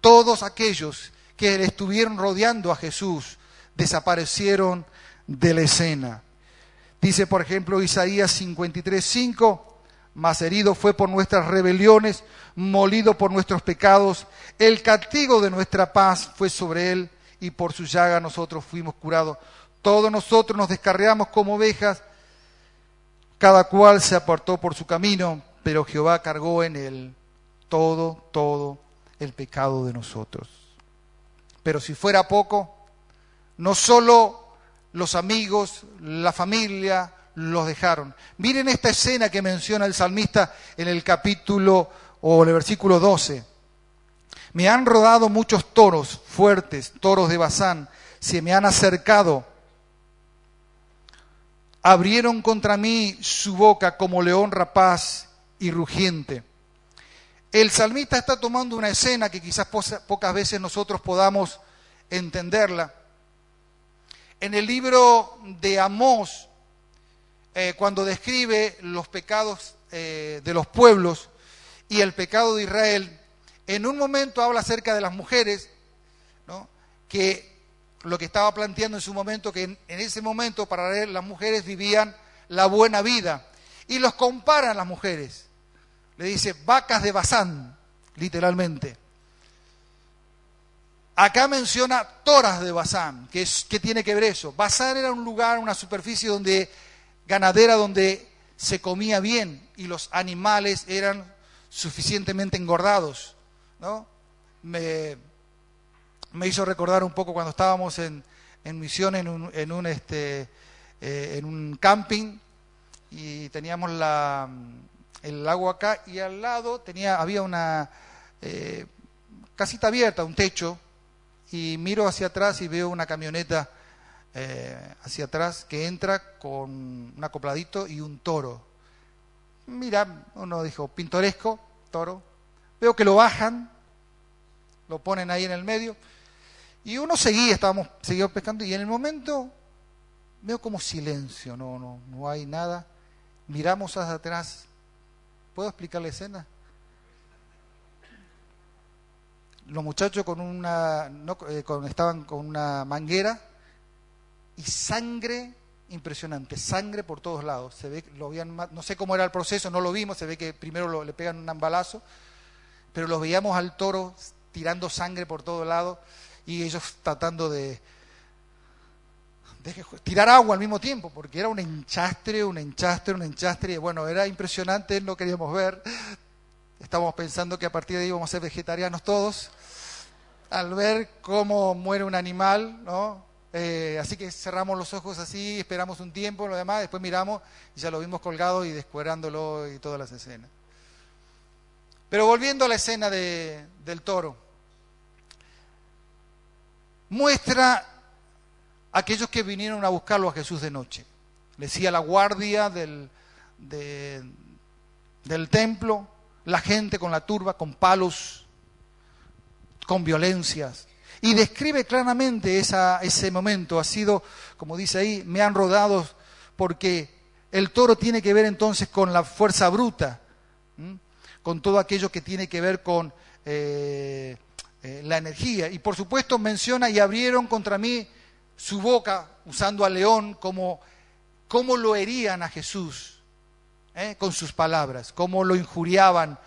todos aquellos que le estuvieron rodeando a Jesús desaparecieron de la escena. Dice, por ejemplo, Isaías 53, 5, mas herido fue por nuestras rebeliones, molido por nuestros pecados. El castigo de nuestra paz fue sobre él y por su llaga nosotros fuimos curados. Todos nosotros nos descarriamos como ovejas, cada cual se apartó por su camino, pero Jehová cargó en él todo, todo el pecado de nosotros. Pero si fuera poco, no solo los amigos, la familia, los dejaron. Miren esta escena que menciona el salmista en el capítulo o en el versículo 12. Me han rodado muchos toros fuertes, toros de Bazán, se me han acercado. Abrieron contra mí su boca como león rapaz y rugiente. El salmista está tomando una escena que quizás pocas veces nosotros podamos entenderla. En el libro de Amós, eh, cuando describe los pecados eh, de los pueblos y el pecado de Israel, en un momento habla acerca de las mujeres, que lo que estaba planteando en su momento, que en, ese momento para él las mujeres vivían la buena vida, y los comparan las mujeres. Le dice, vacas de Bazán, literalmente. Acá menciona toras de Bazán, que, es, que tiene que ver eso. Bazán era un lugar, una superficie donde ganadera donde se comía bien y los animales eran suficientemente engordados. ¿no? Me, hizo recordar un poco cuando estábamos en, misión en un, en un, este, eh, en un camping y teníamos la, el lago acá y al lado tenía, había una eh, casita abierta, un techo, y miro hacia atrás y veo una camioneta eh, hacia atrás que entra con un acopladito y un toro. Mira, uno dijo, pintoresco, toro. Veo que lo bajan, lo ponen ahí en el medio. Y uno seguía, estábamos, seguíamos pescando y en el momento veo como silencio, no, no, no hay nada. Miramos hacia atrás. ¿Puedo explicar la escena? Los muchachos con una, no, eh, con, estaban con una manguera y sangre impresionante, sangre por todos lados. Se ve, lo habían, no sé cómo era el proceso, no lo vimos, se ve que primero le pegan un balazo, pero los veíamos al toro tirando sangre por todos lados y ellos tratando de, de, tirar agua al mismo tiempo, porque era un enchastre, un enchastre, un enchastre, y bueno, era impresionante, no queríamos ver. Estábamos pensando que a partir de ahí íbamos a ser vegetarianos todos, al ver cómo muere un animal, ¿no? Eh, así que cerramos los ojos así, esperamos un tiempo, lo demás, después miramos y ya lo vimos colgado y descuerándolo y todas las escenas. Pero volviendo a la escena de, del toro, muestra a aquellos que vinieron a buscarlo a Jesús de noche. Le decía la guardia del, del templo, la gente con la turba, con palos, con violencias. Y describe claramente ese momento. Ha sido, como dice ahí, me han rodado porque el toro tiene que ver entonces con la fuerza bruta, con todo aquello que tiene que ver con eh, eh, la energía. Y por supuesto menciona, y abrieron contra mí su boca, usando al león, como, cómo lo herían a Jesús ¿eh? con sus palabras, cómo lo injuriaban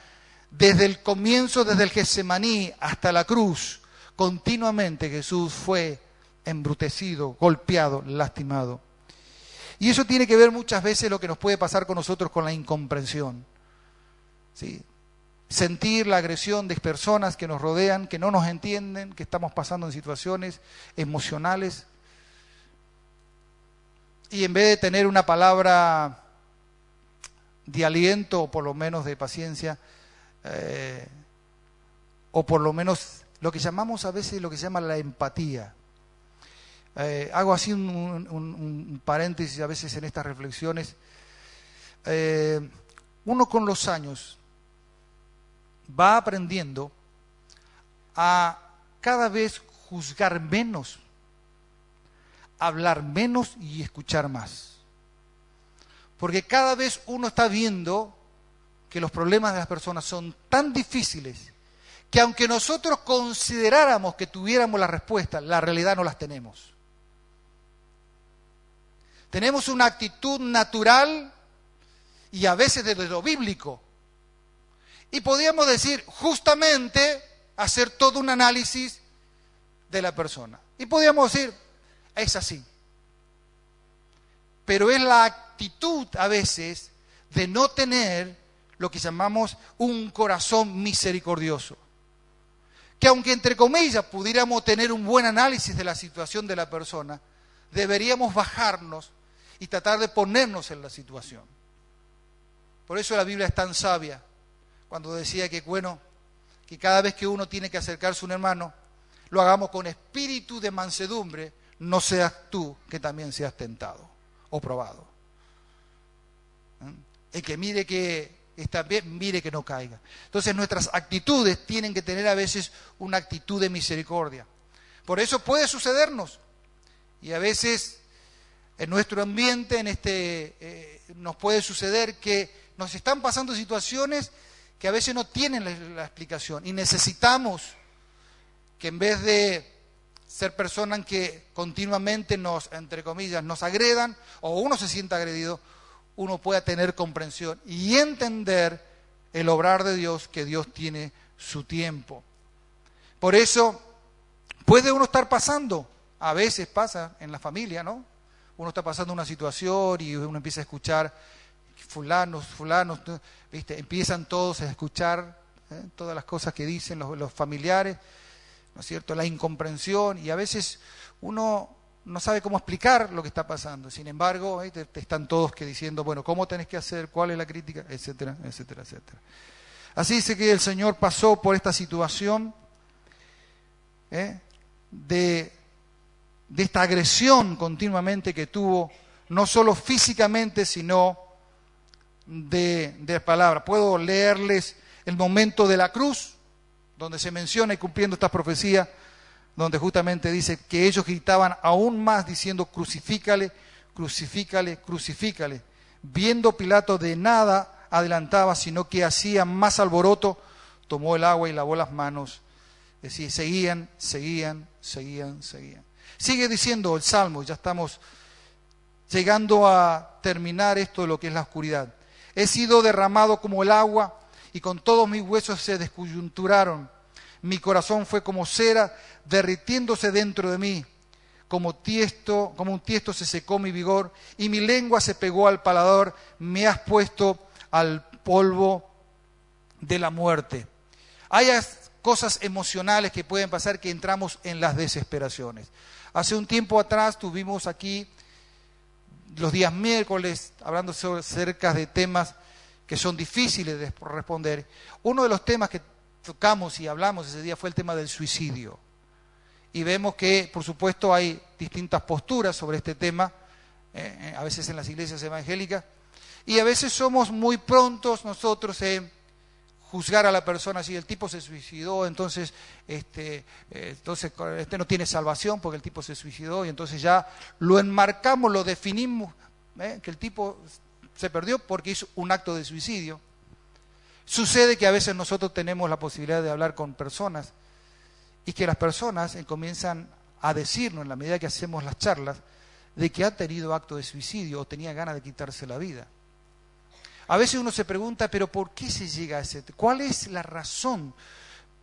desde el comienzo, desde el Getsemaní hasta la cruz continuamente Jesús fue embrutecido, golpeado, lastimado. Y eso tiene que ver muchas veces lo que nos puede pasar con nosotros con la incomprensión. ¿Sí? Sentir la agresión de personas que nos rodean, que no nos entienden, que estamos pasando en situaciones emocionales. Y en vez de tener una palabra de aliento o por lo menos de paciencia, eh, o por lo menos lo que llamamos a veces lo que se llama la empatía. Eh, hago así un, paréntesis a veces en estas reflexiones. Eh, uno con los años va aprendiendo a cada vez juzgar menos, hablar menos y escuchar más. Porque cada vez uno está viendo que los problemas de las personas son tan difíciles que aunque nosotros consideráramos que tuviéramos la respuesta, la realidad no las tenemos. Tenemos una actitud natural y a veces desde lo bíblico. Y podríamos decir, justamente, hacer todo un análisis de la persona. Y podríamos decir, es así. Pero es la actitud a veces de no tener lo que llamamos un corazón misericordioso que aunque entre comillas pudiéramos tener un buen análisis de la situación de la persona, deberíamos bajarnos y tratar de ponernos en la situación. Por eso la Biblia es tan sabia cuando decía que, bueno, que cada vez que uno tiene que acercarse a un hermano, lo hagamos con espíritu de mansedumbre, no seas tú que también seas tentado o probado. ¿Mm? El que mire que está bien, mire que no caiga. Entonces nuestras actitudes tienen que tener a veces una actitud de misericordia. Por eso puede sucedernos. Y a veces en nuestro ambiente, en este, eh, nos puede suceder que nos están pasando situaciones que a veces no tienen la, la explicación. Y necesitamos que en vez de ser personas que continuamente nos, entre comillas, nos agredan o uno se sienta agredido, uno pueda tener comprensión y entender el obrar de Dios, que Dios tiene su tiempo. Por eso puede uno estar pasando, a veces pasa en la familia, ¿no? Uno está pasando una situación y uno empieza a escuchar fulanos, fulanos, ¿viste? Empiezan todos a escuchar ¿eh? todas las cosas que dicen los, los familiares, ¿no es cierto? La incomprensión y a veces uno no sabe cómo explicar lo que está pasando. Sin embargo, te, están todos que diciendo, bueno, ¿cómo tenés que hacer? ¿Cuál es la crítica? Etcétera, etcétera, etcétera. Así dice que el Señor pasó por esta situación ¿eh? de, de esta agresión continuamente que tuvo, no solo físicamente, sino de, de palabra. Puedo leerles el momento de la cruz, donde se menciona y cumpliendo esta profecía, donde justamente dice que ellos gritaban aún más diciendo, crucifícale, crucifícale, crucifícale. Viendo Pilato de nada adelantaba, sino que hacía más alboroto, tomó el agua y lavó las manos. Es decir, seguían, seguían, seguían, seguían. Sigue diciendo el Salmo, ya estamos llegando a terminar esto de lo que es la oscuridad. He sido derramado como el agua y con todos mis huesos se descoyunturaron. Mi corazón fue como cera derritiéndose dentro de mí. Como tiesto, como un tiesto se secó mi vigor y mi lengua se pegó al paladar. Me has puesto al polvo de la muerte. Hay cosas emocionales que pueden pasar que entramos en las desesperaciones. Hace un tiempo atrás tuvimos aquí los días miércoles hablando acerca de temas que son difíciles de responder. Uno de los temas que tocamos y hablamos ese día fue el tema del suicidio. Y vemos que, por supuesto, hay distintas posturas sobre este tema, eh, eh, a veces en las iglesias evangélicas, y a veces somos muy prontos nosotros en juzgar a la persona si el tipo se suicidó, entonces este, eh, entonces este no tiene salvación porque el tipo se suicidó y entonces ya lo enmarcamos, lo definimos, que el tipo se perdió porque hizo un acto de suicidio. Sucede que a veces nosotros tenemos la posibilidad de hablar con personas y que las personas eh, comienzan a decirnos en la medida que hacemos las charlas de que ha tenido acto de suicidio o tenía ganas de quitarse la vida. A veces uno se pregunta, pero ¿por qué se llega a ese? ¿Cuál es la razón?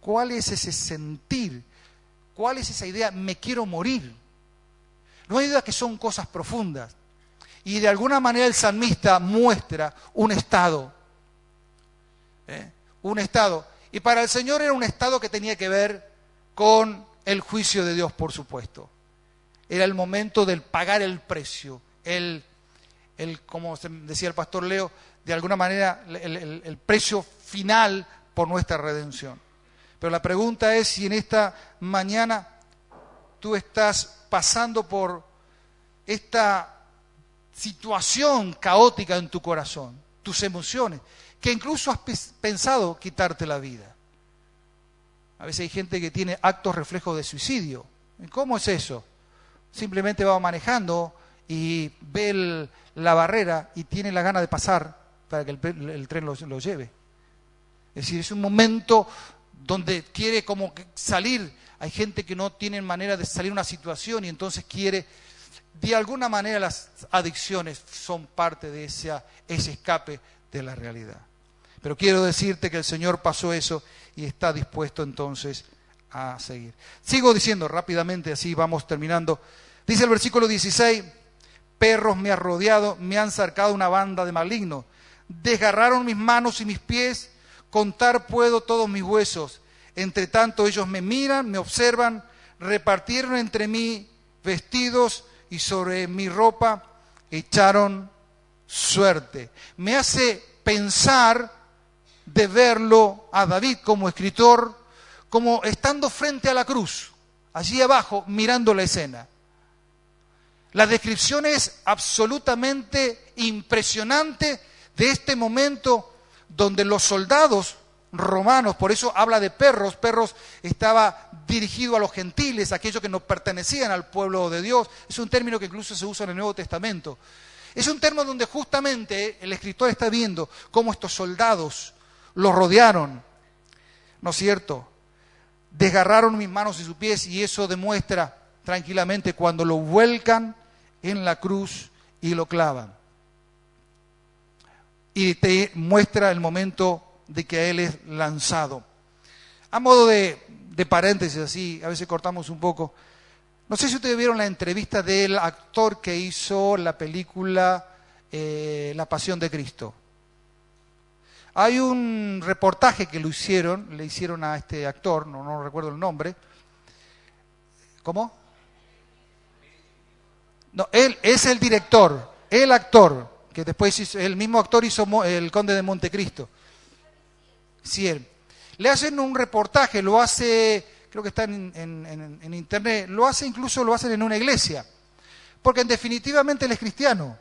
¿Cuál es ese sentir? ¿Cuál es esa idea? Me quiero morir. No hay duda que son cosas profundas. Y de alguna manera el salmista muestra un estado. ¿Eh? Un estado. Y para el Señor era un estado que tenía que ver con el juicio de Dios, por supuesto. Era el momento del pagar el precio, el, el como decía el pastor Leo, de alguna manera el, precio final por nuestra redención. Pero la pregunta es si en esta mañana tú estás pasando por esta situación caótica en tu corazón, tus emociones, que incluso has pensado quitarte la vida. A veces hay gente que tiene actos reflejos de suicidio. ¿Cómo es eso? Simplemente va manejando y ve la barrera y tiene la gana de pasar para que el, tren lo, lleve. Es decir, es un momento donde quiere como salir. Hay gente que no tiene manera de salir de una situación y entonces quiere, de alguna manera las adicciones son parte de ese, ese escape de la realidad. Pero quiero decirte que el Señor pasó eso y está dispuesto entonces a seguir. Sigo diciendo rápidamente, así vamos terminando. Dice el versículo 16, perros me han rodeado, me han cercado una banda de malignos desgarraron mis manos y mis pies, contar puedo todos mis huesos. Entre tanto ellos me miran, me observan, repartieron entre mí vestidos y sobre mi ropa echaron suerte. Me hace pensar de verlo a David como escritor, como estando frente a la cruz, allí abajo, mirando la escena. La descripción es absolutamente impresionante de este momento donde los soldados romanos, por eso habla de perros, perros estaba dirigido a los gentiles, aquellos que no pertenecían al pueblo de Dios, es un término que incluso se usa en el Nuevo Testamento. Es un término donde justamente el escritor está viendo cómo estos soldados los rodearon, ¿no es cierto? Desgarraron mis manos y sus pies y eso demuestra tranquilamente cuando lo vuelcan en la cruz y lo clavan y te muestra el momento de que Él es lanzado. A modo de, paréntesis, así, a veces cortamos un poco. No sé si ustedes vieron la entrevista del actor que hizo la película eh, La Pasión de Cristo. Hay un reportaje que lo hicieron, le hicieron a este actor, no, recuerdo el nombre. ¿Cómo? No, él es el director, el actor que después el mismo actor hizo El Conde de Montecristo. Sí, él. Le hacen un reportaje, lo hace, creo que está en, internet, lo hace incluso, lo hacen en una iglesia, porque definitivamente él es cristiano.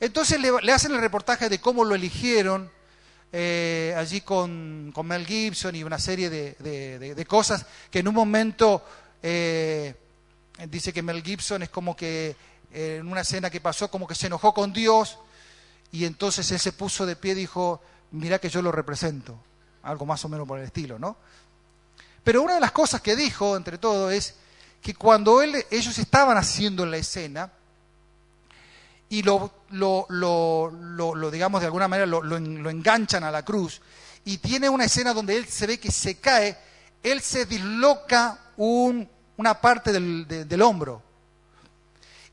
Entonces le, hacen el reportaje de cómo lo eligieron, eh, allí con, Mel Gibson y una serie de, cosas que en un momento eh, dice que Mel Gibson es como que eh, en una escena que pasó, como que se enojó con Dios y entonces él se puso de pie y dijo, mira que yo lo represento, algo más o menos por el estilo, ¿no? Pero una de las cosas que dijo, entre todo, es que cuando él, ellos estaban haciendo la escena, y lo, lo, lo, digamos, de alguna manera lo, enganchan a la cruz, y tiene una escena donde él se ve que se cae, él se disloca un, una parte del, del hombro.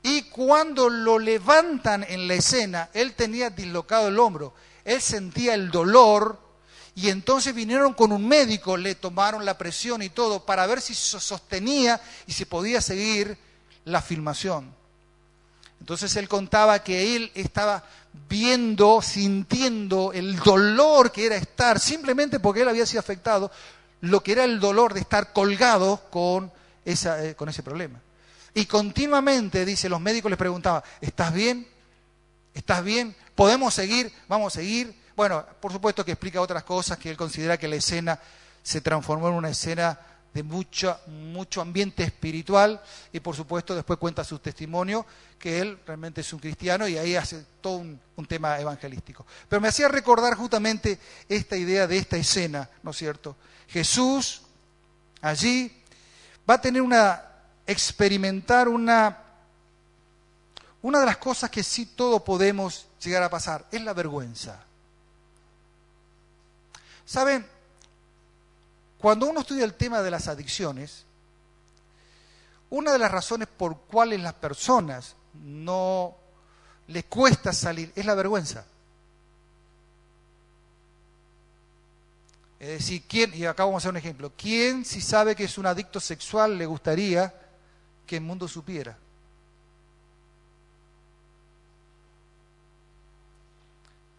Y cuando lo levantan en la escena, él tenía dislocado el hombro, él sentía el dolor y entonces vinieron con un médico, le tomaron la presión y todo para ver si sostenía y si podía seguir la filmación. Entonces él contaba que él estaba viendo, sintiendo el dolor que era estar, simplemente porque él había sido afectado, lo que era el dolor de estar colgado eh, con ese problema. Y continuamente, dice, los médicos les preguntaban, ¿estás bien? ¿Estás bien? ¿Podemos seguir? ¿Vamos a seguir? Bueno, por supuesto que explica otras cosas, que él considera que la escena se transformó en una escena de mucho, mucho ambiente espiritual y por supuesto después cuenta su testimonio, que él realmente es un cristiano y ahí hace todo un, un, tema evangelístico. Pero me hacía recordar justamente esta idea de esta escena, ¿no es cierto? Jesús allí va a tener una, experimentar una, una de las cosas que sí todo podemos llegar a pasar, es la vergüenza. Saben, cuando uno estudia el tema de las adicciones, una de las razones por cuales las personas no les cuesta salir es la vergüenza. Es decir, ¿quién, y acá vamos a hacer un ejemplo, ¿quién si sabe que es un adicto sexual le gustaría que el mundo supiera?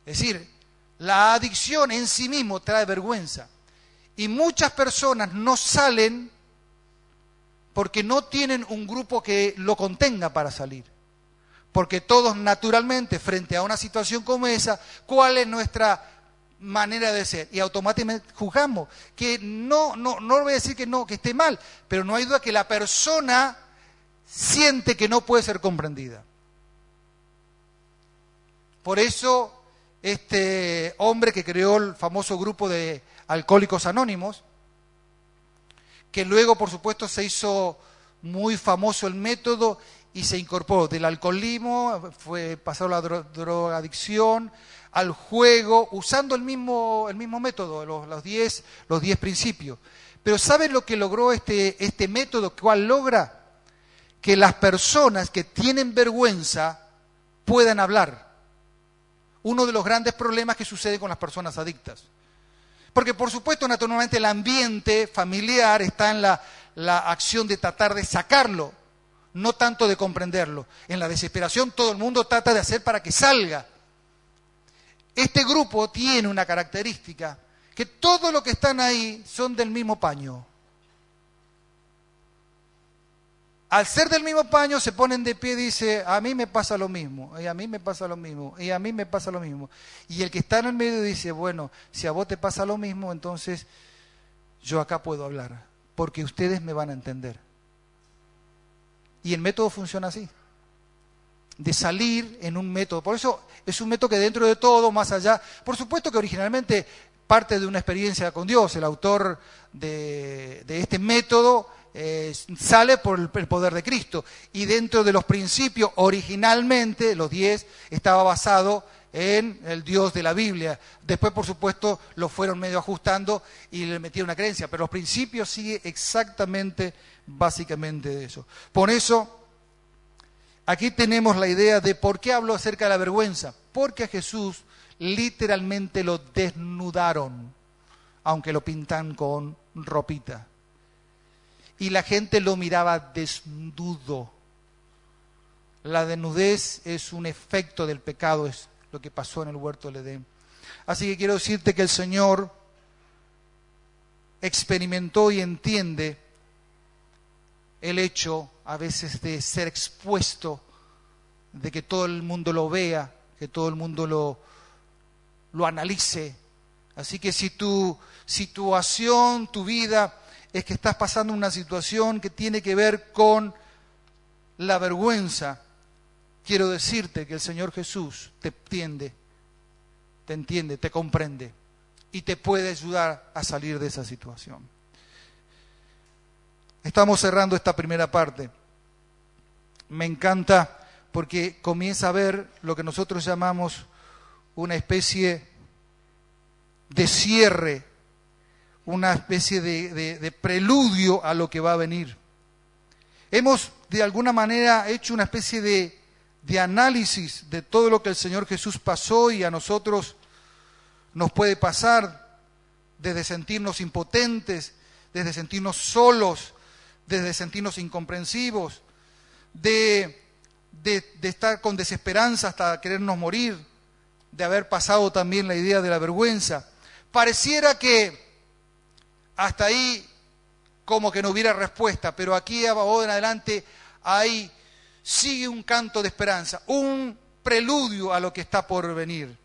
Es decir, la adicción en sí mismo trae vergüenza. Y muchas personas no salen porque no tienen un grupo que lo contenga para salir. Porque todos naturalmente, frente a una situación como esa, ¿cuál es nuestra manera de ser? Y automáticamente juzgamos que no, no, no voy a decir que no, que esté mal, pero no hay duda que la persona siente que no puede ser comprendida. Por eso este hombre que creó el famoso grupo de Alcohólicos Anónimos, que luego, por supuesto, se hizo muy famoso el método y se incorporó del alcoholismo, fue a la drogadicción, al juego, usando el mismo, el mismo método, los 10 los diez principios. Pero ¿saben lo que logró este, este método? ¿Cuál logra? Que las personas que tienen vergüenza puedan hablar uno de los grandes problemas que sucede con las personas adictas. Porque por supuesto, naturalmente, el ambiente familiar está en la, la, acción de tratar de sacarlo, no tanto de comprenderlo. En la desesperación todo el mundo trata de hacer para que salga. Este grupo tiene una característica, que todos los que están ahí son del mismo paño. Al ser del mismo paño se ponen de pie y dice, a mí me pasa lo mismo, y a mí me pasa lo mismo, y a mí me pasa lo mismo. Y el que está en el medio dice, bueno, si a vos te pasa lo mismo, entonces yo acá puedo hablar, porque ustedes me van a entender. Y el método funciona así, de salir en un método. Por eso es un método que dentro de todo, más allá, por supuesto que originalmente parte de una experiencia con Dios, el autor de, de este método eh, sale por el, poder de Cristo. Y dentro de los principios, originalmente, los diez, estaba basado en el Dios de la Biblia. Después, por supuesto, lo fueron medio ajustando y le metieron una creencia, pero los principios sigue exactamente, básicamente de eso. Por eso, aquí tenemos la idea de por qué hablo acerca de la vergüenza. Porque a Jesús literalmente lo desnudaron, aunque lo pintan con ropita y la gente lo miraba desnudo. La desnudez es un efecto del pecado, es lo que pasó en el huerto del Edén. Así que quiero decirte que el Señor experimentó y entiende el hecho a veces de ser expuesto, de que todo el mundo lo vea, que todo el mundo lo, lo analice. Así que si tu situación, tu vida es que estás pasando una situación que tiene que ver con la vergüenza, quiero decirte que el Señor Jesús te entiende, te entiende, te comprende y te puede ayudar a salir de esa situación. Estamos cerrando esta primera parte. Me encanta porque comienza a ver lo que nosotros llamamos una especie de cierre, una especie de, preludio a lo que va a venir. Hemos de alguna manera hecho una especie de, análisis de todo lo que el Señor Jesús pasó y a nosotros nos puede pasar desde sentirnos impotentes, desde sentirnos solos, desde sentirnos incomprensivos, de, estar con desesperanza hasta querernos morir, de haber pasado también la idea de la vergüenza. Pareciera que hasta ahí como que no hubiera respuesta, pero aquí ahora en adelante hay, sigue un canto de esperanza, un preludio a lo que está por venir.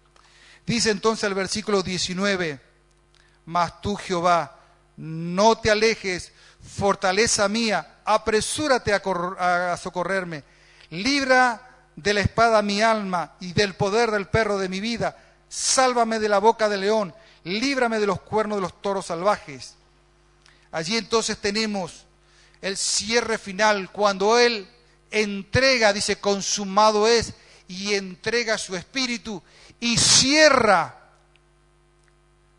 Dice entonces el versículo 19, mas tú Jehová, no te alejes, fortaleza mía, apresúrate a, a socorrerme, libra de la espada mi alma y del poder del perro de mi vida, sálvame de la boca del león, líbrame de los cuernos de los toros salvajes. Allí entonces tenemos el cierre final, cuando Él entrega, dice, consumado es, y entrega su espíritu y cierra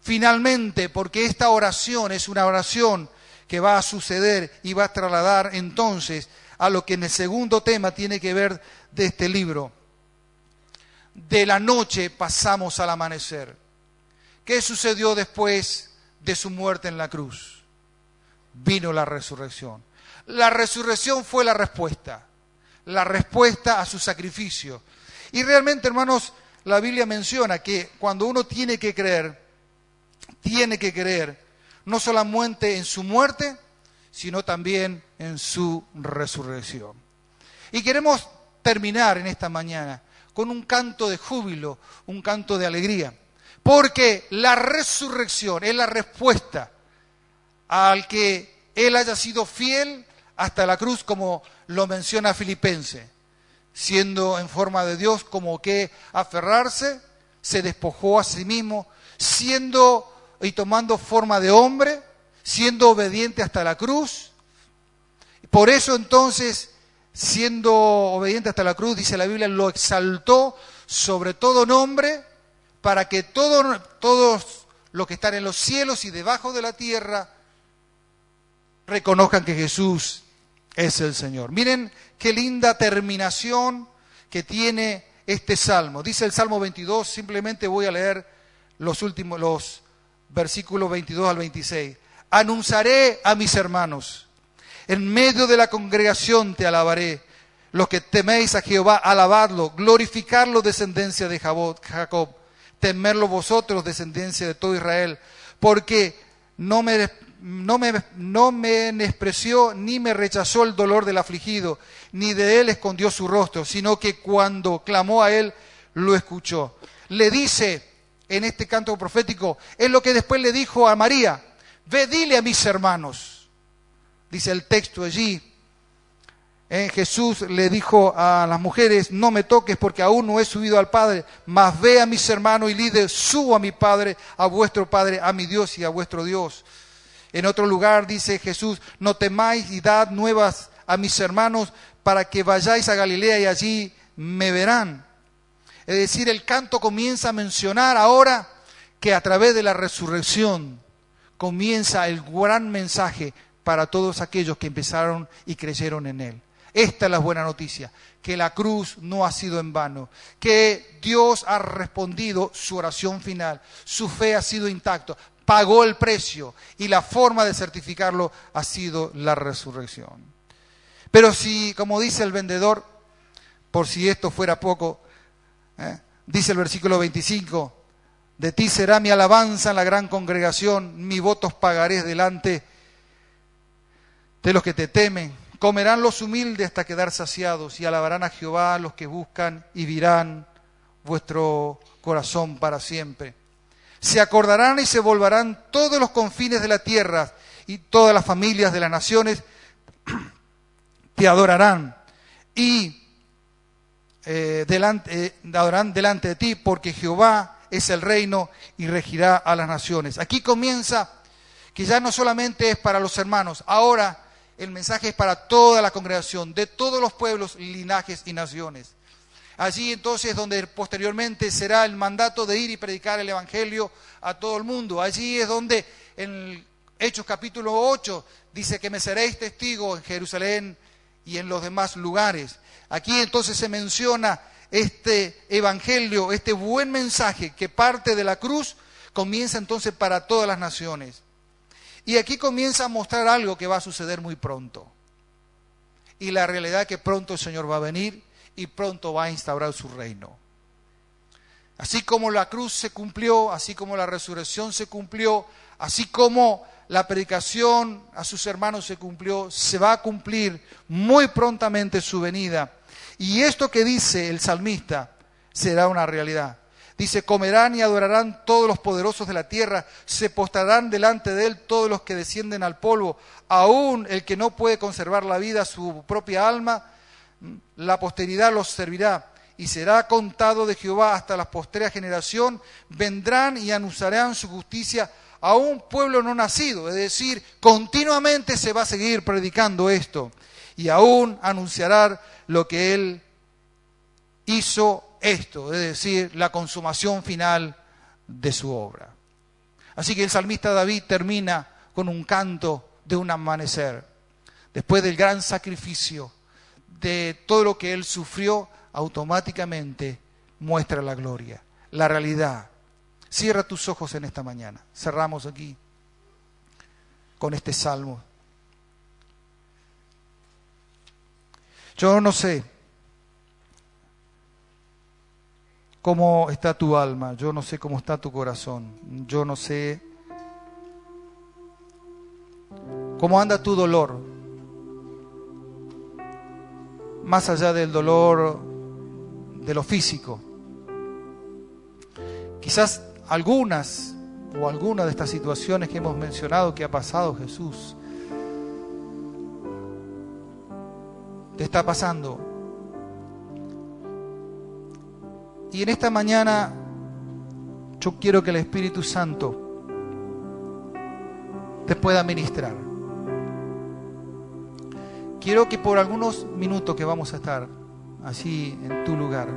finalmente, porque esta oración es una oración que va a suceder y va a trasladar entonces a lo que en el segundo tema tiene que ver de este libro. De la noche pasamos al amanecer. ¿Qué sucedió después de su muerte en la cruz? Vino la resurrección. La resurrección fue la respuesta, la respuesta a su sacrificio. Y realmente, hermanos, la Biblia menciona que cuando uno tiene que creer, tiene que creer no solamente en su muerte, sino también en su resurrección. Y queremos terminar en esta mañana con un canto de júbilo, un canto de alegría, porque la resurrección es la respuesta al que Él haya sido fiel hasta la cruz, como lo menciona Filipense, siendo en forma de Dios como que aferrarse, se despojó a sí mismo, siendo y tomando forma de hombre, siendo obediente hasta la cruz. Por eso entonces, siendo obediente hasta la cruz, dice la Biblia, lo exaltó sobre todo nombre, para que todo, todos los que están en los cielos y debajo de la tierra reconozcan que Jesús es el Señor. Miren qué linda terminación que tiene este salmo. Dice el Salmo 22, simplemente voy a leer los últimos los versículos 22 al 26. Anunciaré a mis hermanos, en medio de la congregación te alabaré. Los que teméis a Jehová, alabadlo, glorificarlo, descendencia de Jacob, temerlo vosotros, descendencia de todo Israel, porque no me no me, no me menospreció ni me rechazó el dolor del afligido, ni de él escondió su rostro, sino que cuando clamó a él, lo escuchó. Le dice en este canto profético, es lo que después le dijo a María, ve dile a mis hermanos, dice el texto allí. Jesús le dijo a las mujeres, no me toques porque aún no he subido al Padre, mas ve a mis hermanos y líder, subo a mi Padre, a vuestro Padre, a mi Dios y a vuestro Dios. En otro lugar dice Jesús, no temáis y dad nuevas a mis hermanos para que vayáis a Galilea y allí me verán. Es decir, el canto comienza a mencionar ahora que a través de la resurrección comienza el gran mensaje para todos aquellos que empezaron y creyeron en Él. Esta es la buena noticia, que la cruz no ha sido en vano, que Dios ha respondido su oración final, su fe ha sido intacta pagó el precio y la forma de certificarlo ha sido la resurrección. Pero si, como dice el vendedor, por si esto fuera poco, ¿eh? dice el versículo 25, de ti será mi alabanza en la gran congregación, mi votos pagaré delante de los que te temen. Comerán los humildes hasta quedar saciados y alabarán a Jehová los que buscan y virán vuestro corazón para siempre. Se acordarán y se volverán todos los confines de la tierra y todas las familias de las naciones te adorarán y eh, delante, eh, adorarán delante de ti, porque Jehová es el reino y regirá a las naciones. Aquí comienza que ya no solamente es para los hermanos, ahora el mensaje es para toda la congregación, de todos los pueblos, linajes y naciones. Allí entonces donde posteriormente será el mandato de ir y predicar el Evangelio a todo el mundo. Allí es donde en Hechos capítulo 8 dice que me seréis testigo en Jerusalén y en los demás lugares. Aquí entonces se menciona este Evangelio, este buen mensaje que parte de la cruz, comienza entonces para todas las naciones. Y aquí comienza a mostrar algo que va a suceder muy pronto. Y la realidad es que pronto el Señor va a venir y pronto va a instaurar su reino. Así como la cruz se cumplió, así como la resurrección se cumplió, así como la predicación a sus hermanos se cumplió, se va a cumplir muy prontamente su venida. Y esto que dice el salmista será una realidad. Dice, comerán y adorarán todos los poderosos de la tierra, se postrarán delante de él todos los que descienden al polvo, aun el que no puede conservar la vida, su propia alma, la posteridad los servirá y será contado de Jehová hasta la postera generación, vendrán y anunciarán su justicia a un pueblo no nacido, es decir, continuamente se va a seguir predicando esto y aún anunciará lo que él hizo esto, es decir, la consumación final de su obra. Así que el salmista David termina con un canto de un amanecer. Después del gran sacrificio, de todo lo que él sufrió, automáticamente muestra la gloria, la realidad. Cierra tus ojos en esta mañana. Cerramos aquí con este salmo. Yo no sé cómo está tu alma, yo no sé cómo está tu corazón, yo no sé cómo anda tu dolor, más allá del dolor de lo físico. Quizás algunas o algunas de estas situaciones que hemos mencionado que ha pasado Jesús, te está pasando Y en esta mañana yo quiero que el Espíritu Santo te pueda ministrar. Quiero que por algunos minutos que vamos a estar así en tu lugar,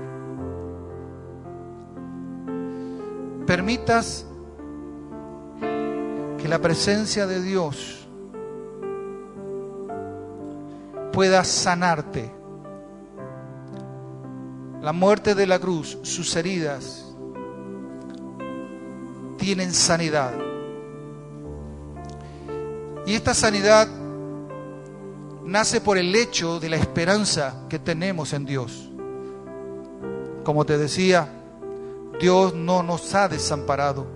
permitas que la presencia de Dios pueda sanarte la muerte de la cruz, sus heridas, tienen sanidad. Y esta sanidad nace por el hecho de la esperanza que tenemos en Dios. Como te decía, Dios no nos ha desamparado.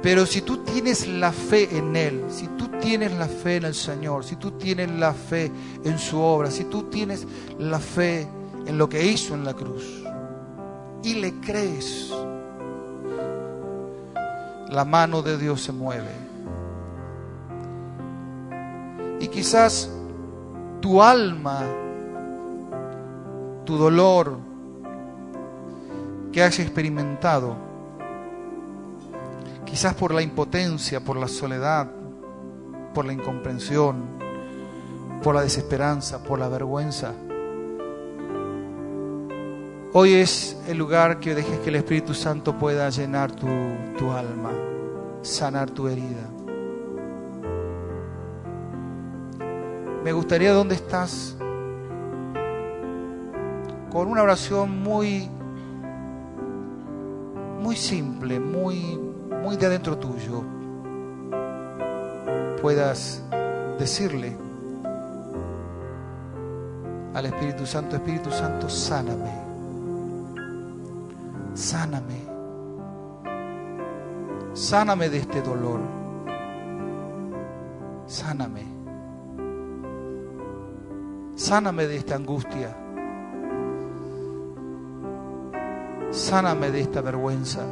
Pero si tú tienes la fe en Él, si tú tienes la fe en el Señor, si tú tienes la fe en su obra, si tú tienes la fe en lo que hizo en la cruz y le crees, la mano de Dios se mueve. Y quizás tu alma, tu dolor que has experimentado, quizás por la impotencia, por la soledad, por la incomprensión, por la desesperanza, por la vergüenza, Hoy es el lugar que dejes que el Espíritu Santo pueda llenar tu, tu alma, sanar tu herida. Me gustaría donde estás con una oración muy muy simple, muy muy de adentro tuyo puedas decirle al Espíritu Santo, Espíritu Santo, sáname sáname. Sáname de este dolor. Sáname. Sáname de esta angustia. Sáname de esta vergüenza.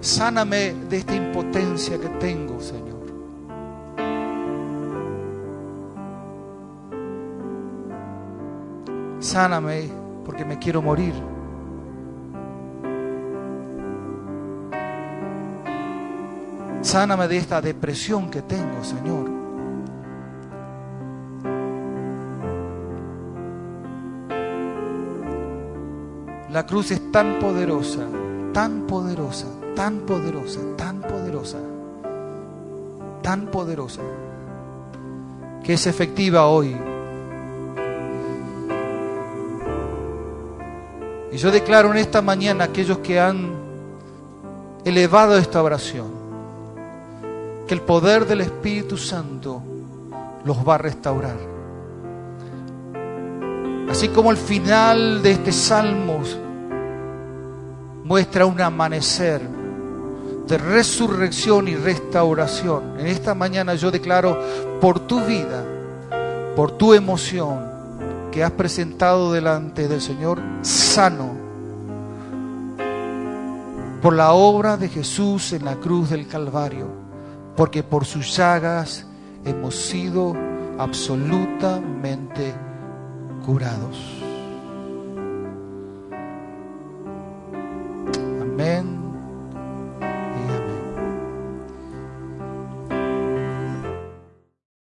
Sáname de esta impotencia que tengo, Señor. Sáname porque me quiero morir. Sáname de esta depresión que tengo, Señor. La cruz es tan poderosa, tan poderosa, tan poderosa, tan poderosa, tan poderosa, que es efectiva hoy. Yo declaro en esta mañana aquellos que han elevado esta oración, que el poder del Espíritu Santo los va a restaurar. Así como el final de este salmo muestra un amanecer de resurrección y restauración. En esta mañana yo declaro por tu vida, por tu emoción que has presentado delante del Señor, sano, por la obra de Jesús en la cruz del Calvario porque por sus llagas hemos sido absolutamente curados.